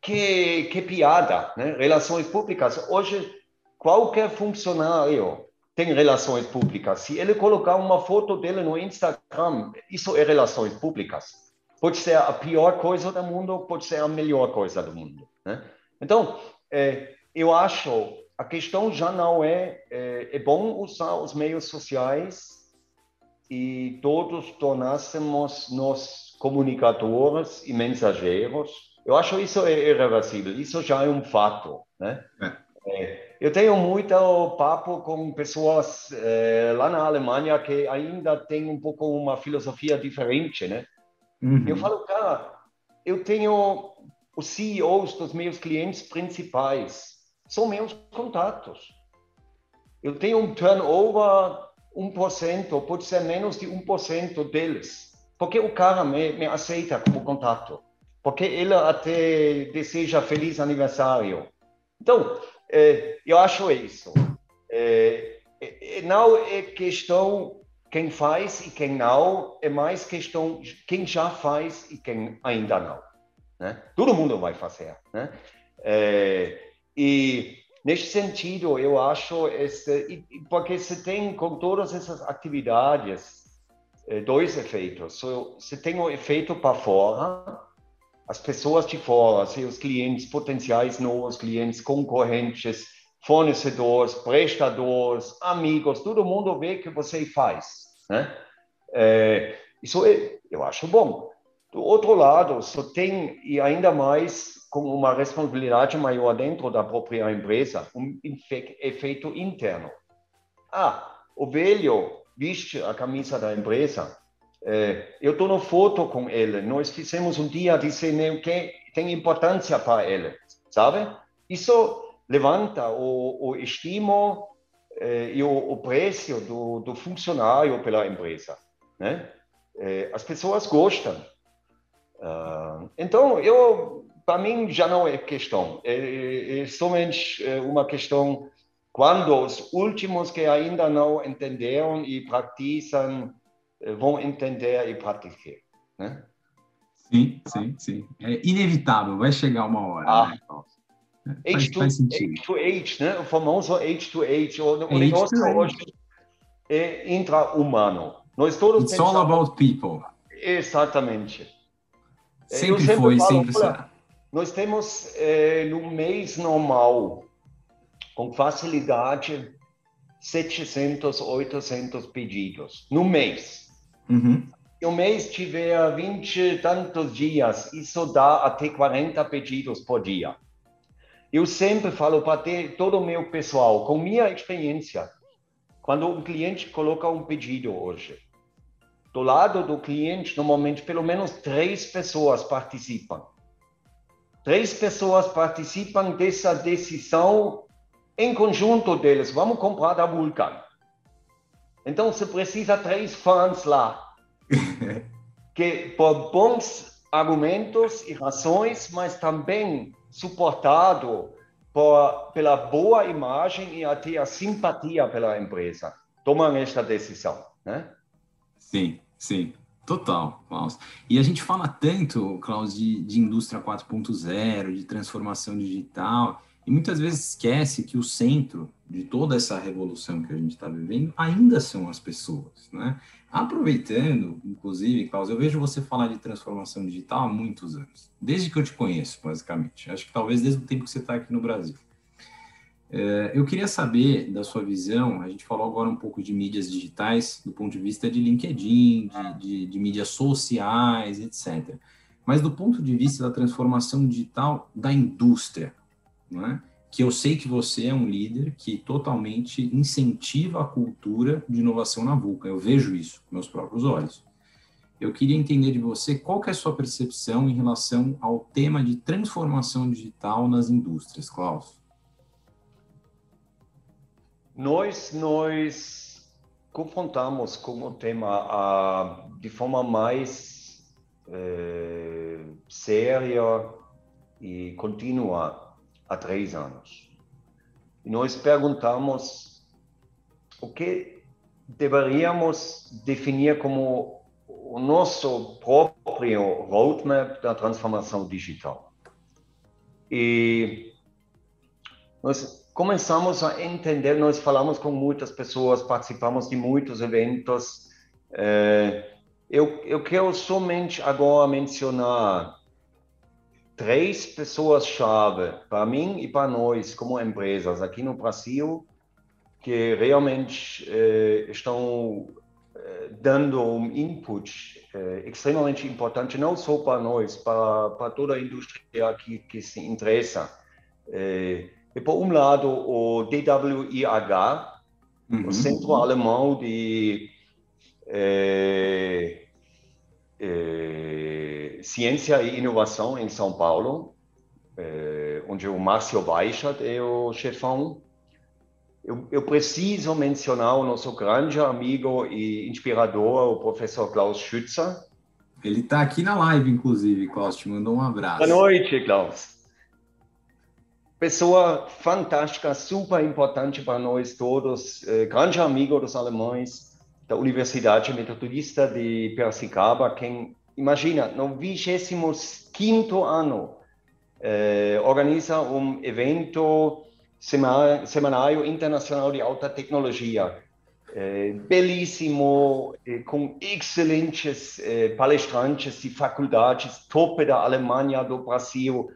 Que, que piada, né? Relações públicas. Hoje, qualquer funcionário tem relações públicas. Se ele colocar uma foto dele no Instagram, isso é relações públicas pode ser a pior coisa do mundo, pode ser a melhor coisa do mundo. Né? Então, é, eu acho a questão já não é, é, é bom usar os meios sociais e todos tornássemos nos comunicadores e mensageiros. Eu acho isso é irreversível, isso já é um fato, né? É. É, eu tenho muito papo com pessoas é, lá na Alemanha que ainda têm um pouco uma filosofia diferente, né? Uhum. Eu falo, cara, eu tenho os CEOs dos meus clientes principais, são meus contatos. Eu tenho um turnover 1%, pode ser menos de 1% deles. Porque o cara me, me aceita como contato. Porque ele até deseja feliz aniversário. Então, é, eu acho isso. É, é, não é questão quem faz e quem não é mais questão quem já faz e quem ainda não. Né? Todo mundo vai fazer. Né? É, e nesse sentido, eu acho esse, porque você tem com todas essas atividades é, dois efeitos. Você tem o efeito para fora, as pessoas de fora, seus clientes potenciais novos clientes, concorrentes, fornecedores, prestadores, amigos, todo mundo vê que você faz. Né? É, isso é, eu acho bom. Do outro lado, só tem, e ainda mais com uma responsabilidade maior dentro da própria empresa, um efeito interno. Ah, o velho veste a camisa da empresa, é, eu estou na foto com ele, nós fizemos um dia de cinema que tem importância para ele, sabe? Isso levanta o, o estímulo eh, e o, o preço do, do, funcionário pela empresa. Né? Eh, as pessoas gostam. Uh, então, eu, para mim, já não é questão. É, é somente eh, uma questão quando os últimos que ainda não entenderam e praticam eh, vão entender e praticar. Né? Sim, sim, sim. É inevitável, vai chegar uma hora. Ah. Né, H2H, né? o famoso H2H, o, o negócio hoje é intra-humano. Nós todos It's pensamos... all about people. Exatamente. Sempre, sempre foi, falo, sempre será. Nós temos, é, no mês normal, com facilidade, 700, 800 pedidos. No mês. Uhum. Se o mês tiver 20 e tantos dias, isso dá até 40 pedidos por dia. Eu sempre falo para todo o meu pessoal, com minha experiência, quando um cliente coloca um pedido hoje, do lado do cliente, normalmente pelo menos três pessoas participam. Três pessoas participam dessa decisão em conjunto deles. Vamos comprar da Vulcan. Então, você precisa três fãs lá, que por bons argumentos e razões, mas também suportado por, pela boa imagem e até a simpatia pela empresa, tomam esta decisão, né? Sim, sim. Total, Klaus. E a gente fala tanto, Klaus, de, de indústria 4.0, de transformação digital, e muitas vezes esquece que o centro de toda essa revolução que a gente está vivendo ainda são as pessoas, né? Aproveitando, inclusive, Klaus, eu vejo você falar de transformação digital há muitos anos, desde que eu te conheço, basicamente. Acho que talvez desde o tempo que você está aqui no Brasil. É, eu queria saber da sua visão, a gente falou agora um pouco de mídias digitais, do ponto de vista de LinkedIn, de, de, de mídias sociais, etc. Mas do ponto de vista da transformação digital da indústria, não é? Que eu sei que você é um líder que totalmente incentiva a cultura de inovação na Vulca. Eu vejo isso com meus próprios olhos. Eu queria entender de você qual é a sua percepção em relação ao tema de transformação digital nas indústrias, Klaus. Nós, nós confrontamos com o tema a, de forma mais é, séria e contínua há três anos. E nós perguntamos o que deveríamos definir como o nosso próprio roadmap da transformação digital. E nós começamos a entender, nós falamos com muitas pessoas, participamos de muitos eventos. Eh, eu, eu quero somente agora mencionar três pessoas-chave para mim e para nós, como empresas aqui no Brasil, que realmente eh, estão eh, dando um input eh, extremamente importante, não só para nós, para, para toda a indústria que, que se interessa. Eh, e por um lado, o DWIH, uhum. o Centro Alemão de eh, eh, Ciência e Inovação em São Paulo, eh, onde o Márcio Weichat é o chefão. Eu, eu, preciso mencionar o nosso grande amigo e inspirador, o professor Klaus Schützer. Ele está aqui na live, inclusive, Klaus, te mandou um abraço. Boa noite, Klaus. Pessoa fantástica, super importante para nós todos, eh, grande amigo dos alemães, da Universidade Metodista de Piracicaba, quem, imagina, no 25 ano, eh, organiza um evento semanário internacional de alta tecnologia, eh, belíssimo, eh, com excelentes eh, palestrantes de faculdades top da Alemanha, do Brasil,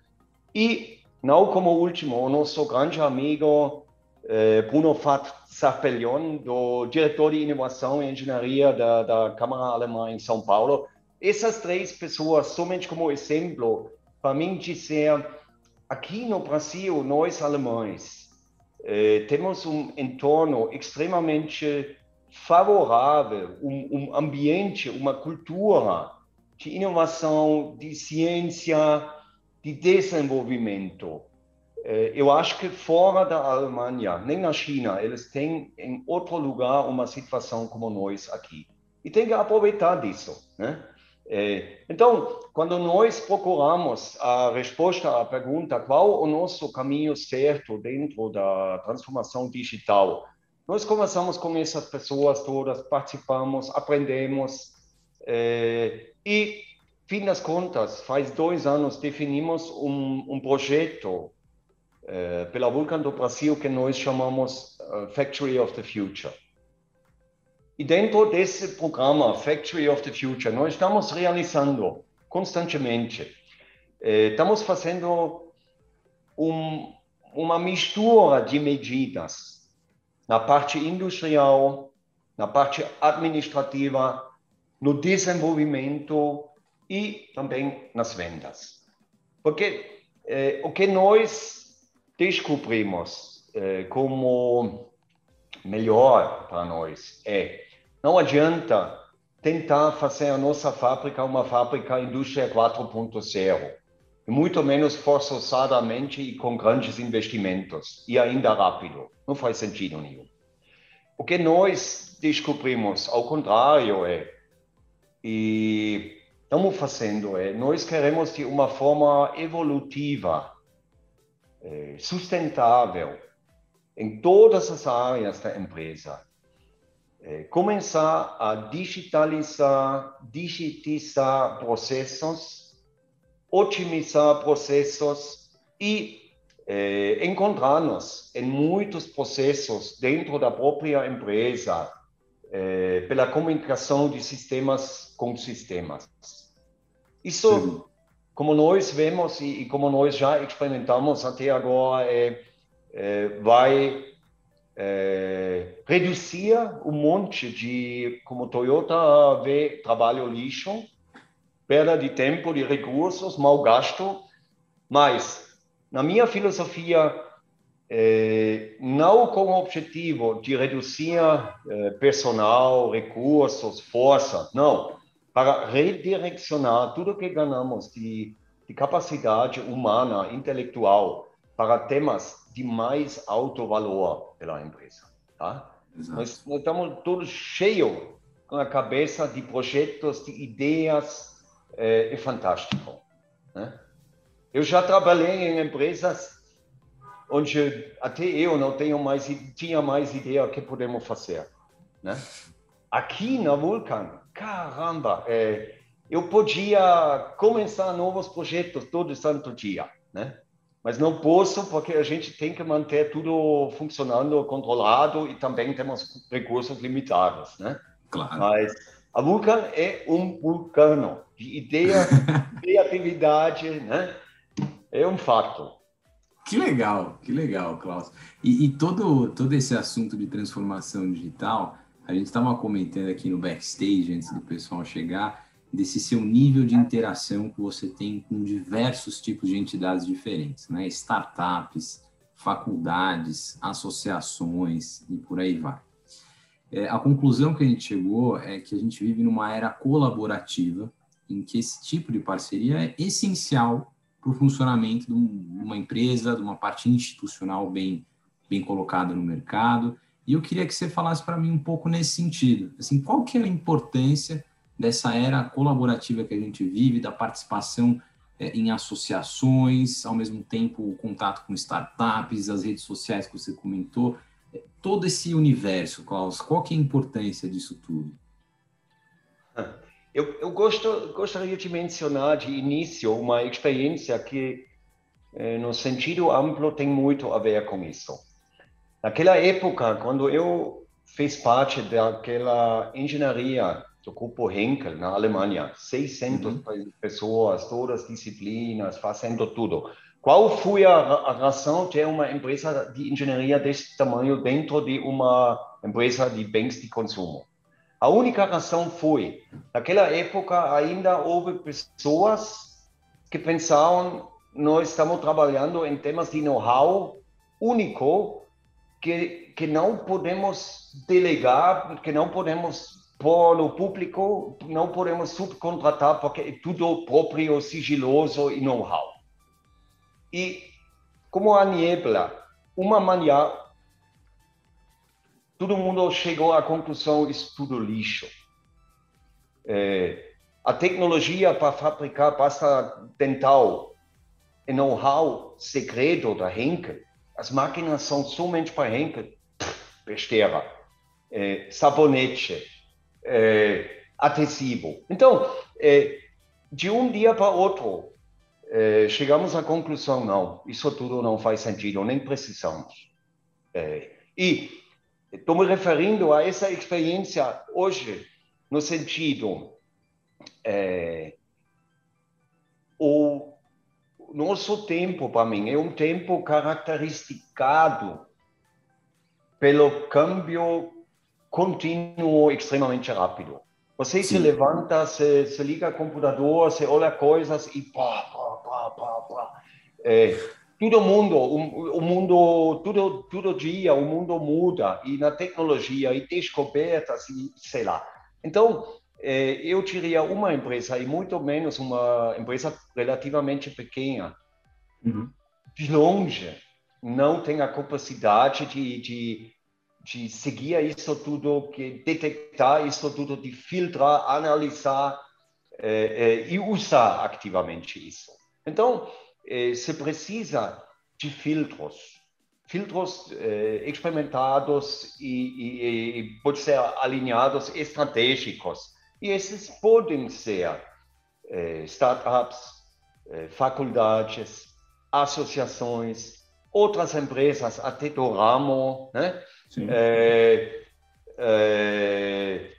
e, não como último, o nosso grande amigo eh, Bruno Sarpellion, do diretor de inovação e engenharia da, da Câmara Alemã em São Paulo. Essas três pessoas, somente como exemplo, para mim dizer, aqui no Brasil, nós alemães, eh, temos um entorno extremamente favorável, um, um ambiente, uma cultura de inovação, de ciência, de desenvolvimento. Eh, eu acho que fora da Alemanha, nem na China, eles têm em outro lugar uma situação como nós aqui. E tem que aproveitar disso, né? É, então, quando nós procuramos a resposta à pergunta qual o nosso caminho certo dentro da transformação digital, nós conversamos com essas pessoas todas, participamos, aprendemos é, e, fim das contas, faz dois anos definimos um, um projeto é, pela Vulcan do Brasil que nós chamamos Factory of the Future. E dentro desse programa Factory of the Future, nós estamos realizando constantemente, eh, estamos fazendo um, uma mistura de medidas na parte industrial, na parte administrativa, no desenvolvimento e também nas vendas. Porque eh, o que nós descobrimos eh, como melhor para nós é não adianta tentar fazer a nossa fábrica uma fábrica indústria 4.0, muito menos forçadamente e com grandes investimentos e ainda rápido. Não faz sentido nenhum. O que nós descobrimos, ao contrário, é e estamos fazendo é nós queremos de uma forma evolutiva, é, sustentável em todas as áreas da empresa é, começar a digitalizar, digitizar processos, otimizar processos e é, encontrar-nos em muitos processos dentro da própria empresa é, pela comunicação de sistemas com sistemas. Isso, Sim. como nós vemos e, e, como nós já experimentamos até agora, é, é vai é, reduzir um monte de, como Toyota vê, trabalho lixo, perda de tempo, de recursos, mau gasto, mas, na minha filosofia, é, não com o objetivo de reduzir é, personal, recursos, força, não, para redirecionar tudo que ganhamos de, de capacidade humana, intelectual, para temas de mais alto valor pela empresa. Tá? Nós, nós, estamos todos cheios com a cabeça de projetos, de ideias, é, é fantástico. Né? Eu já trabalhei em empresas onde até eu não tenho mais tinha mais ideia que podemos fazer, né? Aqui na Vulcan, caramba, é, eu podia começar novos projetos todo santo dia, né? Mas não posso porque a gente tem que manter tudo funcionando, controlado e também temos recursos limitados, né? Claro. Mas a Vulcan é um vulcano de ideia, criatividade, né? É um fato. Que legal, que legal, Klaus. E, e todo, todo esse assunto de transformação digital, a gente estava comentando aqui no backstage antes do pessoal chegar, desse seu nível de interação que você tem com diversos tipos de entidades diferentes, né? Startups, faculdades, associações e por aí vai. É, a conclusão que a gente chegou é que a gente vive numa era colaborativa em que esse tipo de parceria é essencial para o funcionamento de uma empresa, de uma parte institucional bem, bem colocada no mercado. E eu queria que você falasse para mim um pouco nesse sentido. Assim, qual que é a importância dessa era colaborativa que a gente vive, da participação é, em associações, ao mesmo tempo o contato com startups, as redes sociais que você comentou, é, todo esse universo, Klaus, qual que é a importância disso tudo? Eu, eu gosto, gostaria de mencionar de início uma experiência que, é, no sentido amplo, tem muito a ver com isso. Naquela época, quando eu fiz parte daquela engenharia grupo Henkel na Alemanha, 600 uhum. pessoas, todas disciplinas, fazendo tudo. Qual foi a, a razão de uma empresa de engenharia desse tamanho dentro de uma empresa de bens de consumo? A única razão foi, naquela época ainda houve pessoas que pensavam, nós estamos trabalhando em temas de know-how único que, que não podemos delegar, que não podemos no público não podemos subcontratar porque é tudo próprio, sigiloso e know-how. E como a niebla, uma manhã, todo mundo chegou à conclusão isso tudo lixo. É, a tecnologia para fabricar pasta dental é know-how segredo da Henkel. As máquinas são somente para Henkel. besteira. É, sabonete, é. Então, é, de um dia para outro, é, chegamos à conclusão, não, isso tudo não faz sentido, nem precisamos. E estou me referindo a essa experiência hoje, no sentido, o nosso tempo, para mim, é um tempo caracterizado pelo câmbio contínuo extremamente rápido. Você Sim. se levanta, se, se liga ao computador, se olha coisas e pá, pá, pá, pá, pá. É, todo mundo, o, o, mundo, todo, todo dia o mundo muda e na tecnologia e descobertas e sei lá. Então, é, eu teria uma empresa e muito menos uma empresa relativamente pequena, uhum. de longe, não tem a capacidade de, de de seguir isso tudo, que detectar isso tudo, de filtrar, analisar é, é, e usar ativamente isso. Então, é, se precisa de filtros, filtros experimentados e, e, e pode ser alinhados estratégicos. E esses podem ser startups, faculdades, associações, outras empresas até do ramo, né? É, é,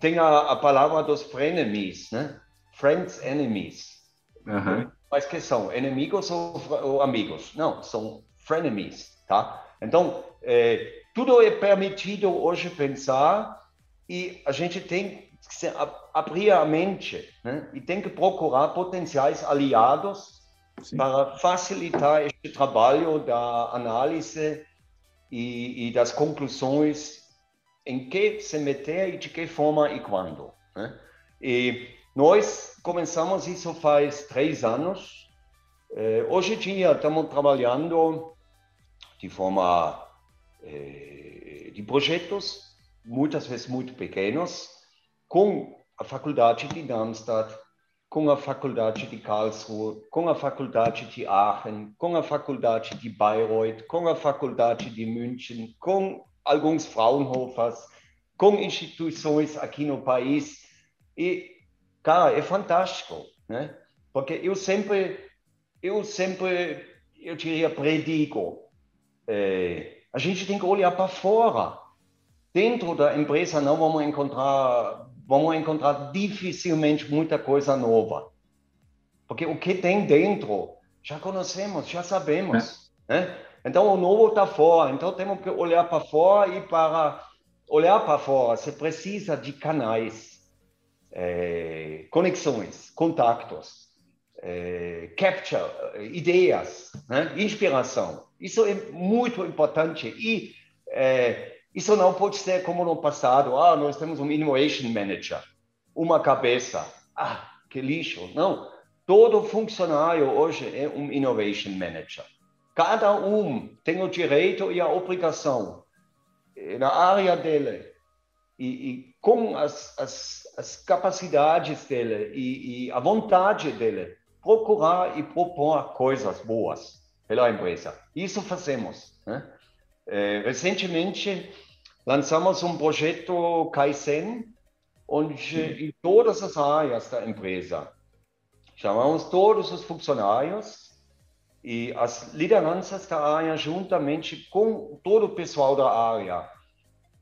tem a, a, palavra dos frenemies, né? Friends, enemies. Uhum. Mas que são? Inimigos ou, ou, amigos? Não, são frenemies, tá? Então, é, tudo é permitido hoje pensar e a gente tem que abrir a mente né? e tem que procurar potenciais aliados Sim. para facilitar este trabalho da análise e, e, das conclusões em que se meter e de que forma e quando. Né? E nós começamos isso faz três anos. Eh, hoje em dia estamos trabalhando de forma eh, de projetos, muitas vezes muito pequenos, com a Faculdade de Darmstadt, com a Faculdade de Karlsruhe, com a Faculdade de Aachen, com a Faculdade de Bayreuth, com a Faculdade de München, com alguns Fraunhofers, com instituições aqui no país. E, cara, é fantástico, né? Porque eu sempre, eu sempre, eu diria, predigo, é, a gente tem que olhar para fora. Dentro da empresa não vamos encontrar vamos encontrar dificilmente muita coisa nova. Porque o que tem dentro já conhecemos, já sabemos. É. Né? Então o novo está fora, então temos que olhar para fora e para olhar para fora você precisa de canais, é, conexões, contatos, é, capture, ideias, né? inspiração. Isso é muito importante e é, isso não pode ser como no passado. Ah, nós temos um innovation manager, uma cabeça. Ah, que lixo. Não. Todo funcionário hoje é um innovation manager. Cada um tem o direito e a obrigação eh, na área dele e, e com as, as, as, capacidades dele e, e a vontade dele procurar e propor coisas boas pela empresa. Isso fazemos. Né? É, recentemente lançamos um projeto Kaizen, onde em todas as áreas da empresa. Chamamos todos os funcionários e as lideranças da área juntamente com todo o pessoal da área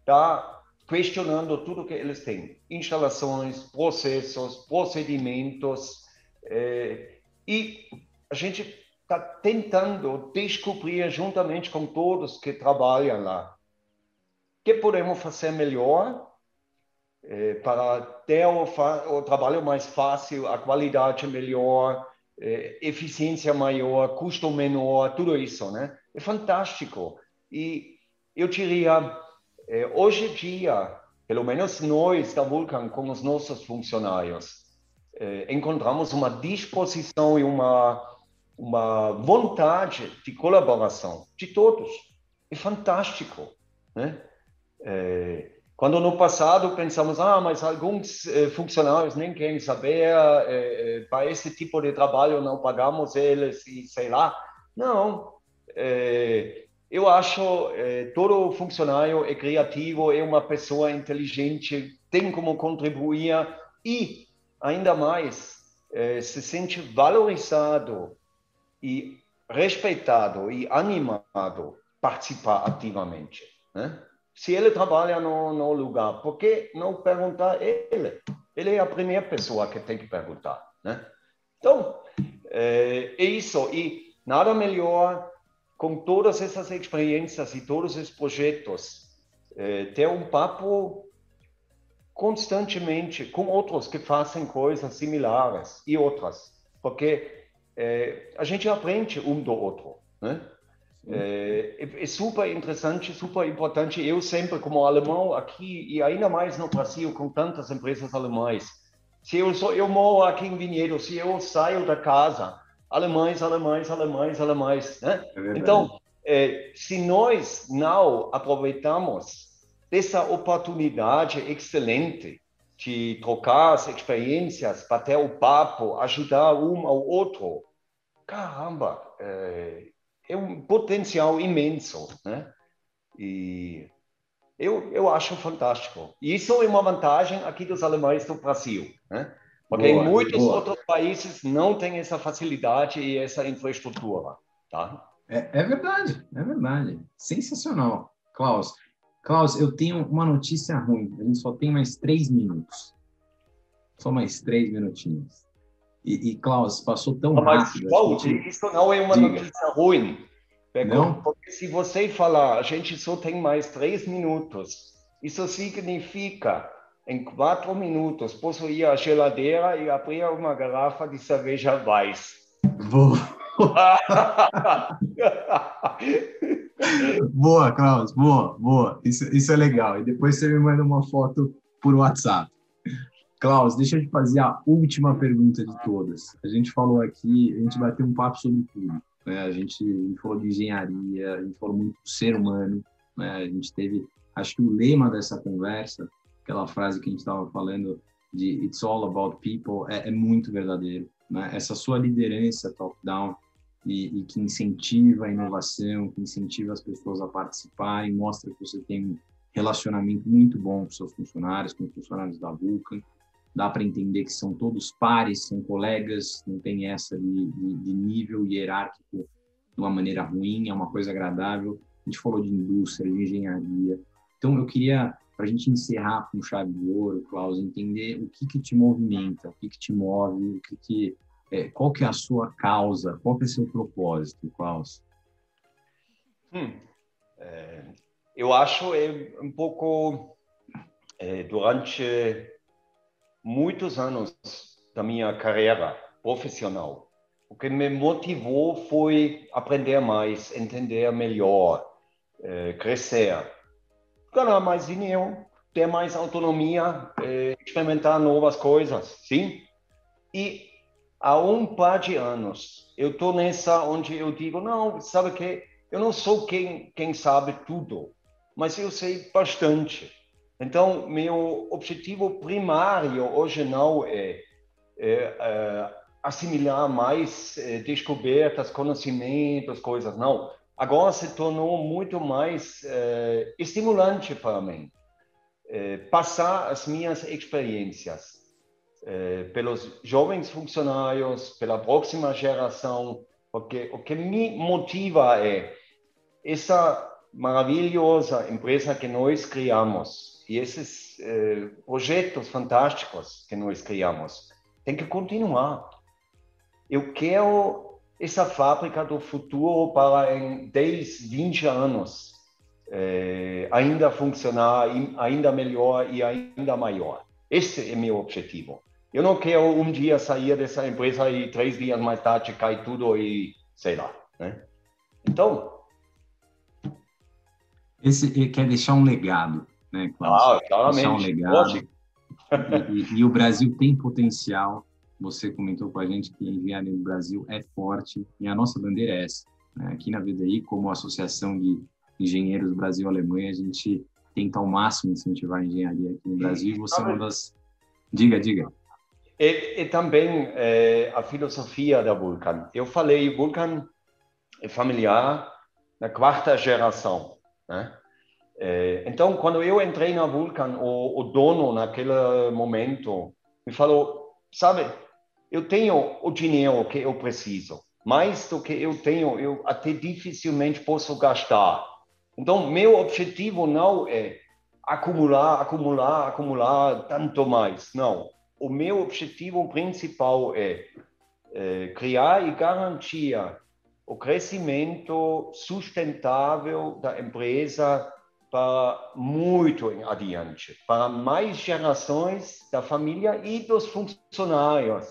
tá questionando tudo que eles têm. Instalações processos procedimentos eh, e a gente está tentando descobrir juntamente com todos que trabalham lá o que podemos fazer melhor é, para ter o, o, trabalho mais fácil, a qualidade melhor, é, eficiência maior, custo menor, tudo isso, né? É fantástico. E eu diria, é, hoje em dia, pelo menos nós da Vulcan, com os nossos funcionários, é, encontramos uma disposição e uma, uma vontade de colaboração de todos. É fantástico, né? É, quando no passado pensamos, ah, mas alguns eh, funcionários nem querem saber, eh, para esse tipo de trabalho não pagamos eles e sei lá. Não, eh, eu acho todo funcionário é criativo, é uma pessoa inteligente, tem como contribuir e, ainda mais, eh, se sente valorizado e respeitado e animado participar ativamente. Né? Se ele trabalha no, no lugar, por que não perguntar ele? Ele é a primeira pessoa que tem que perguntar. Né? Então, é, é isso. E nada melhor com todas essas experiências e todos esses projetos, é, ter um papo constantemente com outros que fazem coisas similares e outras, porque é, a gente aprende um do outro, né? É, é, super interessante, super importante. Eu sempre, como alemão aqui e ainda mais no Brasil, com tantas empresas alemãs, se eu sou, eu moro aqui em Vinhedo, se eu saio da casa, alemães, alemães, alemães, alemães, né? É então, é, se nós não aproveitamos dessa oportunidade excelente de trocar as experiências, bater o papo, ajudar um ao outro, caramba, é, é um potencial imenso, né? E eu, eu acho fantástico. Isso é uma vantagem aqui dos alemães do Brasil, né? Porque boa, em muitos boa. outros países não tem essa facilidade e essa infraestrutura, tá? É, é verdade, é verdade. Sensacional. Klaus, Klaus, eu tenho uma notícia ruim. A gente só tem mais três minutos. Só mais três minutinhos. E, e Klaus, passou tão mas, rápido. Mas, gente... isso não é uma Diga. notícia ruim. Não? Porque se você falar, a gente só tem mais três minutos, isso significa, em quatro minutos, posso ir à geladeira e abrir uma garrafa de cerveja Weiss. Vou. boa, Klaus, boa, boa. Isso, isso é legal. E depois você me manda uma foto por WhatsApp. Klaus, deixa eu te fazer a última pergunta de todas. A gente falou aqui, a gente bateu um papo sobre tudo. Né? A, gente, a, gente, falou de engenharia, a gente falou muito do ser humano. Né? A gente teve, acho que o lema dessa conversa, aquela frase que a gente estava falando de It's all about people, é, é muito verdadeiro. Né? Essa sua liderança top-down e, e, que incentiva a inovação, que incentiva as pessoas a participarem, mostra que você tem um relacionamento muito bom com seus funcionários, com os funcionários da Vulcan dá para entender que são todos pares, são colegas, não tem essa de, de, de, nível hierárquico de uma maneira ruim, é uma coisa agradável. A gente falou de indústria, de engenharia. Então, eu queria, para a gente encerrar com chave de ouro, Klaus, entender o que, que te movimenta, o que, que te move, o que, que é, qual que é a sua causa, qual que é o seu propósito, Klaus? Hum, é, eu acho é um pouco é, durante muitos anos da minha carreira profissional. O que me motivou foi aprender mais, entender melhor, eh, crescer, ganhar mais dinheiro, ter mais autonomia, eh, experimentar novas coisas, sim? E há um par de anos eu estou nessa onde eu digo, não, sabe que eu não sou quem, quem sabe tudo, mas eu sei bastante. Então, meu objetivo primário hoje não é, é, é assimilar mais é, descobertas, conhecimentos, coisas, não. Agora se tornou muito mais é, estimulante para mim é, passar as minhas experiências é, pelos jovens funcionários, pela próxima geração, porque o que me motiva é essa maravilhosa empresa que nós criamos e esses eh, projetos fantásticos que nós criamos tem que continuar. Eu quero essa fábrica do futuro para em 10, 20 anos eh, ainda funcionar, ainda melhor e ainda maior. Esse é meu objetivo. Eu não quero um dia sair dessa empresa e três dias mais tarde cai tudo e sei lá. Né? Então. Esse quer deixar um legado né? Ah, claramente. Um legado. E, e, e, o Brasil tem potencial. Você comentou com a gente que a engenharia no Brasil é forte e a nossa bandeira é essa. Né? Aqui na VDI, como Associação de Engenheiros Brasil-Alemanha, a gente tenta ao máximo incentivar a engenharia aqui no Brasil. E você é uma das... Diga, diga. E, e também é, a filosofia da Vulcan. Eu falei, Vulcan é familiar na quarta geração, né? É, então, quando eu entrei na Vulcan, o, o, dono, naquele momento, me falou: sabe, eu tenho o dinheiro que eu preciso. Mais do que eu tenho, eu até dificilmente posso gastar. Então, meu objetivo não é acumular, acumular, acumular tanto mais. Não. O meu objetivo principal é, é criar e garantir o crescimento sustentável da empresa para muito adiante, para mais gerações da família e dos funcionários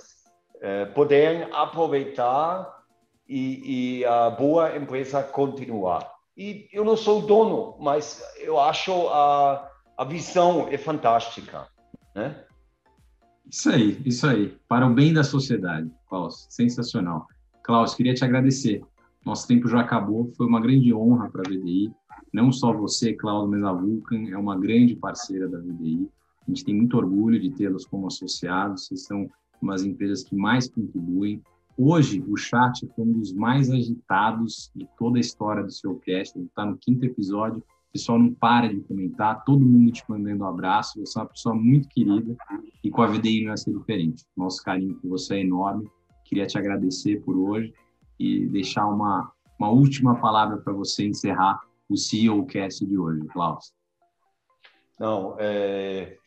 eh, poderem aproveitar e, e, a boa empresa continuar. E eu não sou dono, mas eu acho a, a visão é fantástica, né? Isso aí, isso aí. Para o bem da sociedade, Klaus. Sensacional. Klaus, queria te agradecer. Nosso tempo já acabou, foi uma grande honra para a VDI. Não só você, Cláudio, mas a Vulcan é uma grande parceira da VDI. A gente tem muito orgulho de tê-los como associados. Vocês são uma das empresas que mais contribuem. Hoje, o chat foi um dos mais agitados de toda a história do seu cast. Está no quinto episódio. O pessoal não para de comentar, todo mundo te mandando um abraço. Você é uma pessoa muito querida e com a VDI não vai ser diferente. Nosso carinho por você é enorme. Queria te agradecer por hoje e deixar uma, uma última palavra para você encerrar o CEO Cast de hoje, Klaus. Não, é,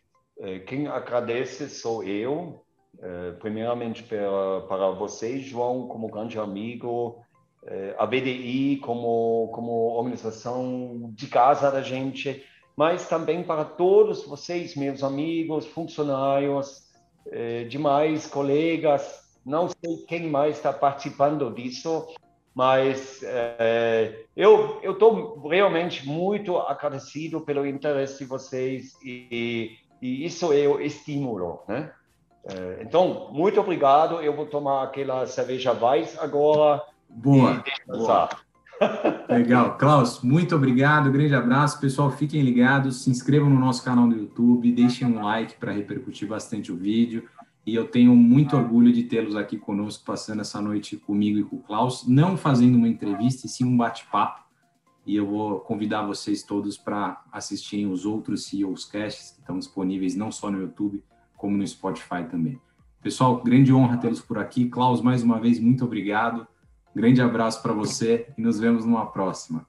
é, quem agradece sou eu, é, primeiramente para, para você, João, como grande amigo, é, a BDI como, como organização de casa da gente, mas também para todos vocês, meus amigos, funcionários, é, demais colegas, não sei quem mais está participando disso, mas é, eu eu estou realmente muito agradecido pelo interesse de vocês e, e isso é o estímulo, né? É, então muito obrigado. Eu vou tomar aquela cerveja Weiss agora. Boa. boa. Legal, Klaus, muito obrigado, grande abraço, pessoal, fiquem ligados, se inscrevam no nosso canal do YouTube, deixem um like para repercutir bastante o vídeo e eu tenho muito orgulho de tê-los aqui conosco, passando essa noite comigo e com o Klaus, não fazendo uma entrevista, e sim um bate-papo. E eu vou convidar vocês todos para assistirem os outros CEOs Casts que estão disponíveis não só no YouTube, como no Spotify também. Pessoal, grande honra tê-los por aqui. Klaus, mais uma vez, muito obrigado. Grande abraço para você e nos vemos numa próxima.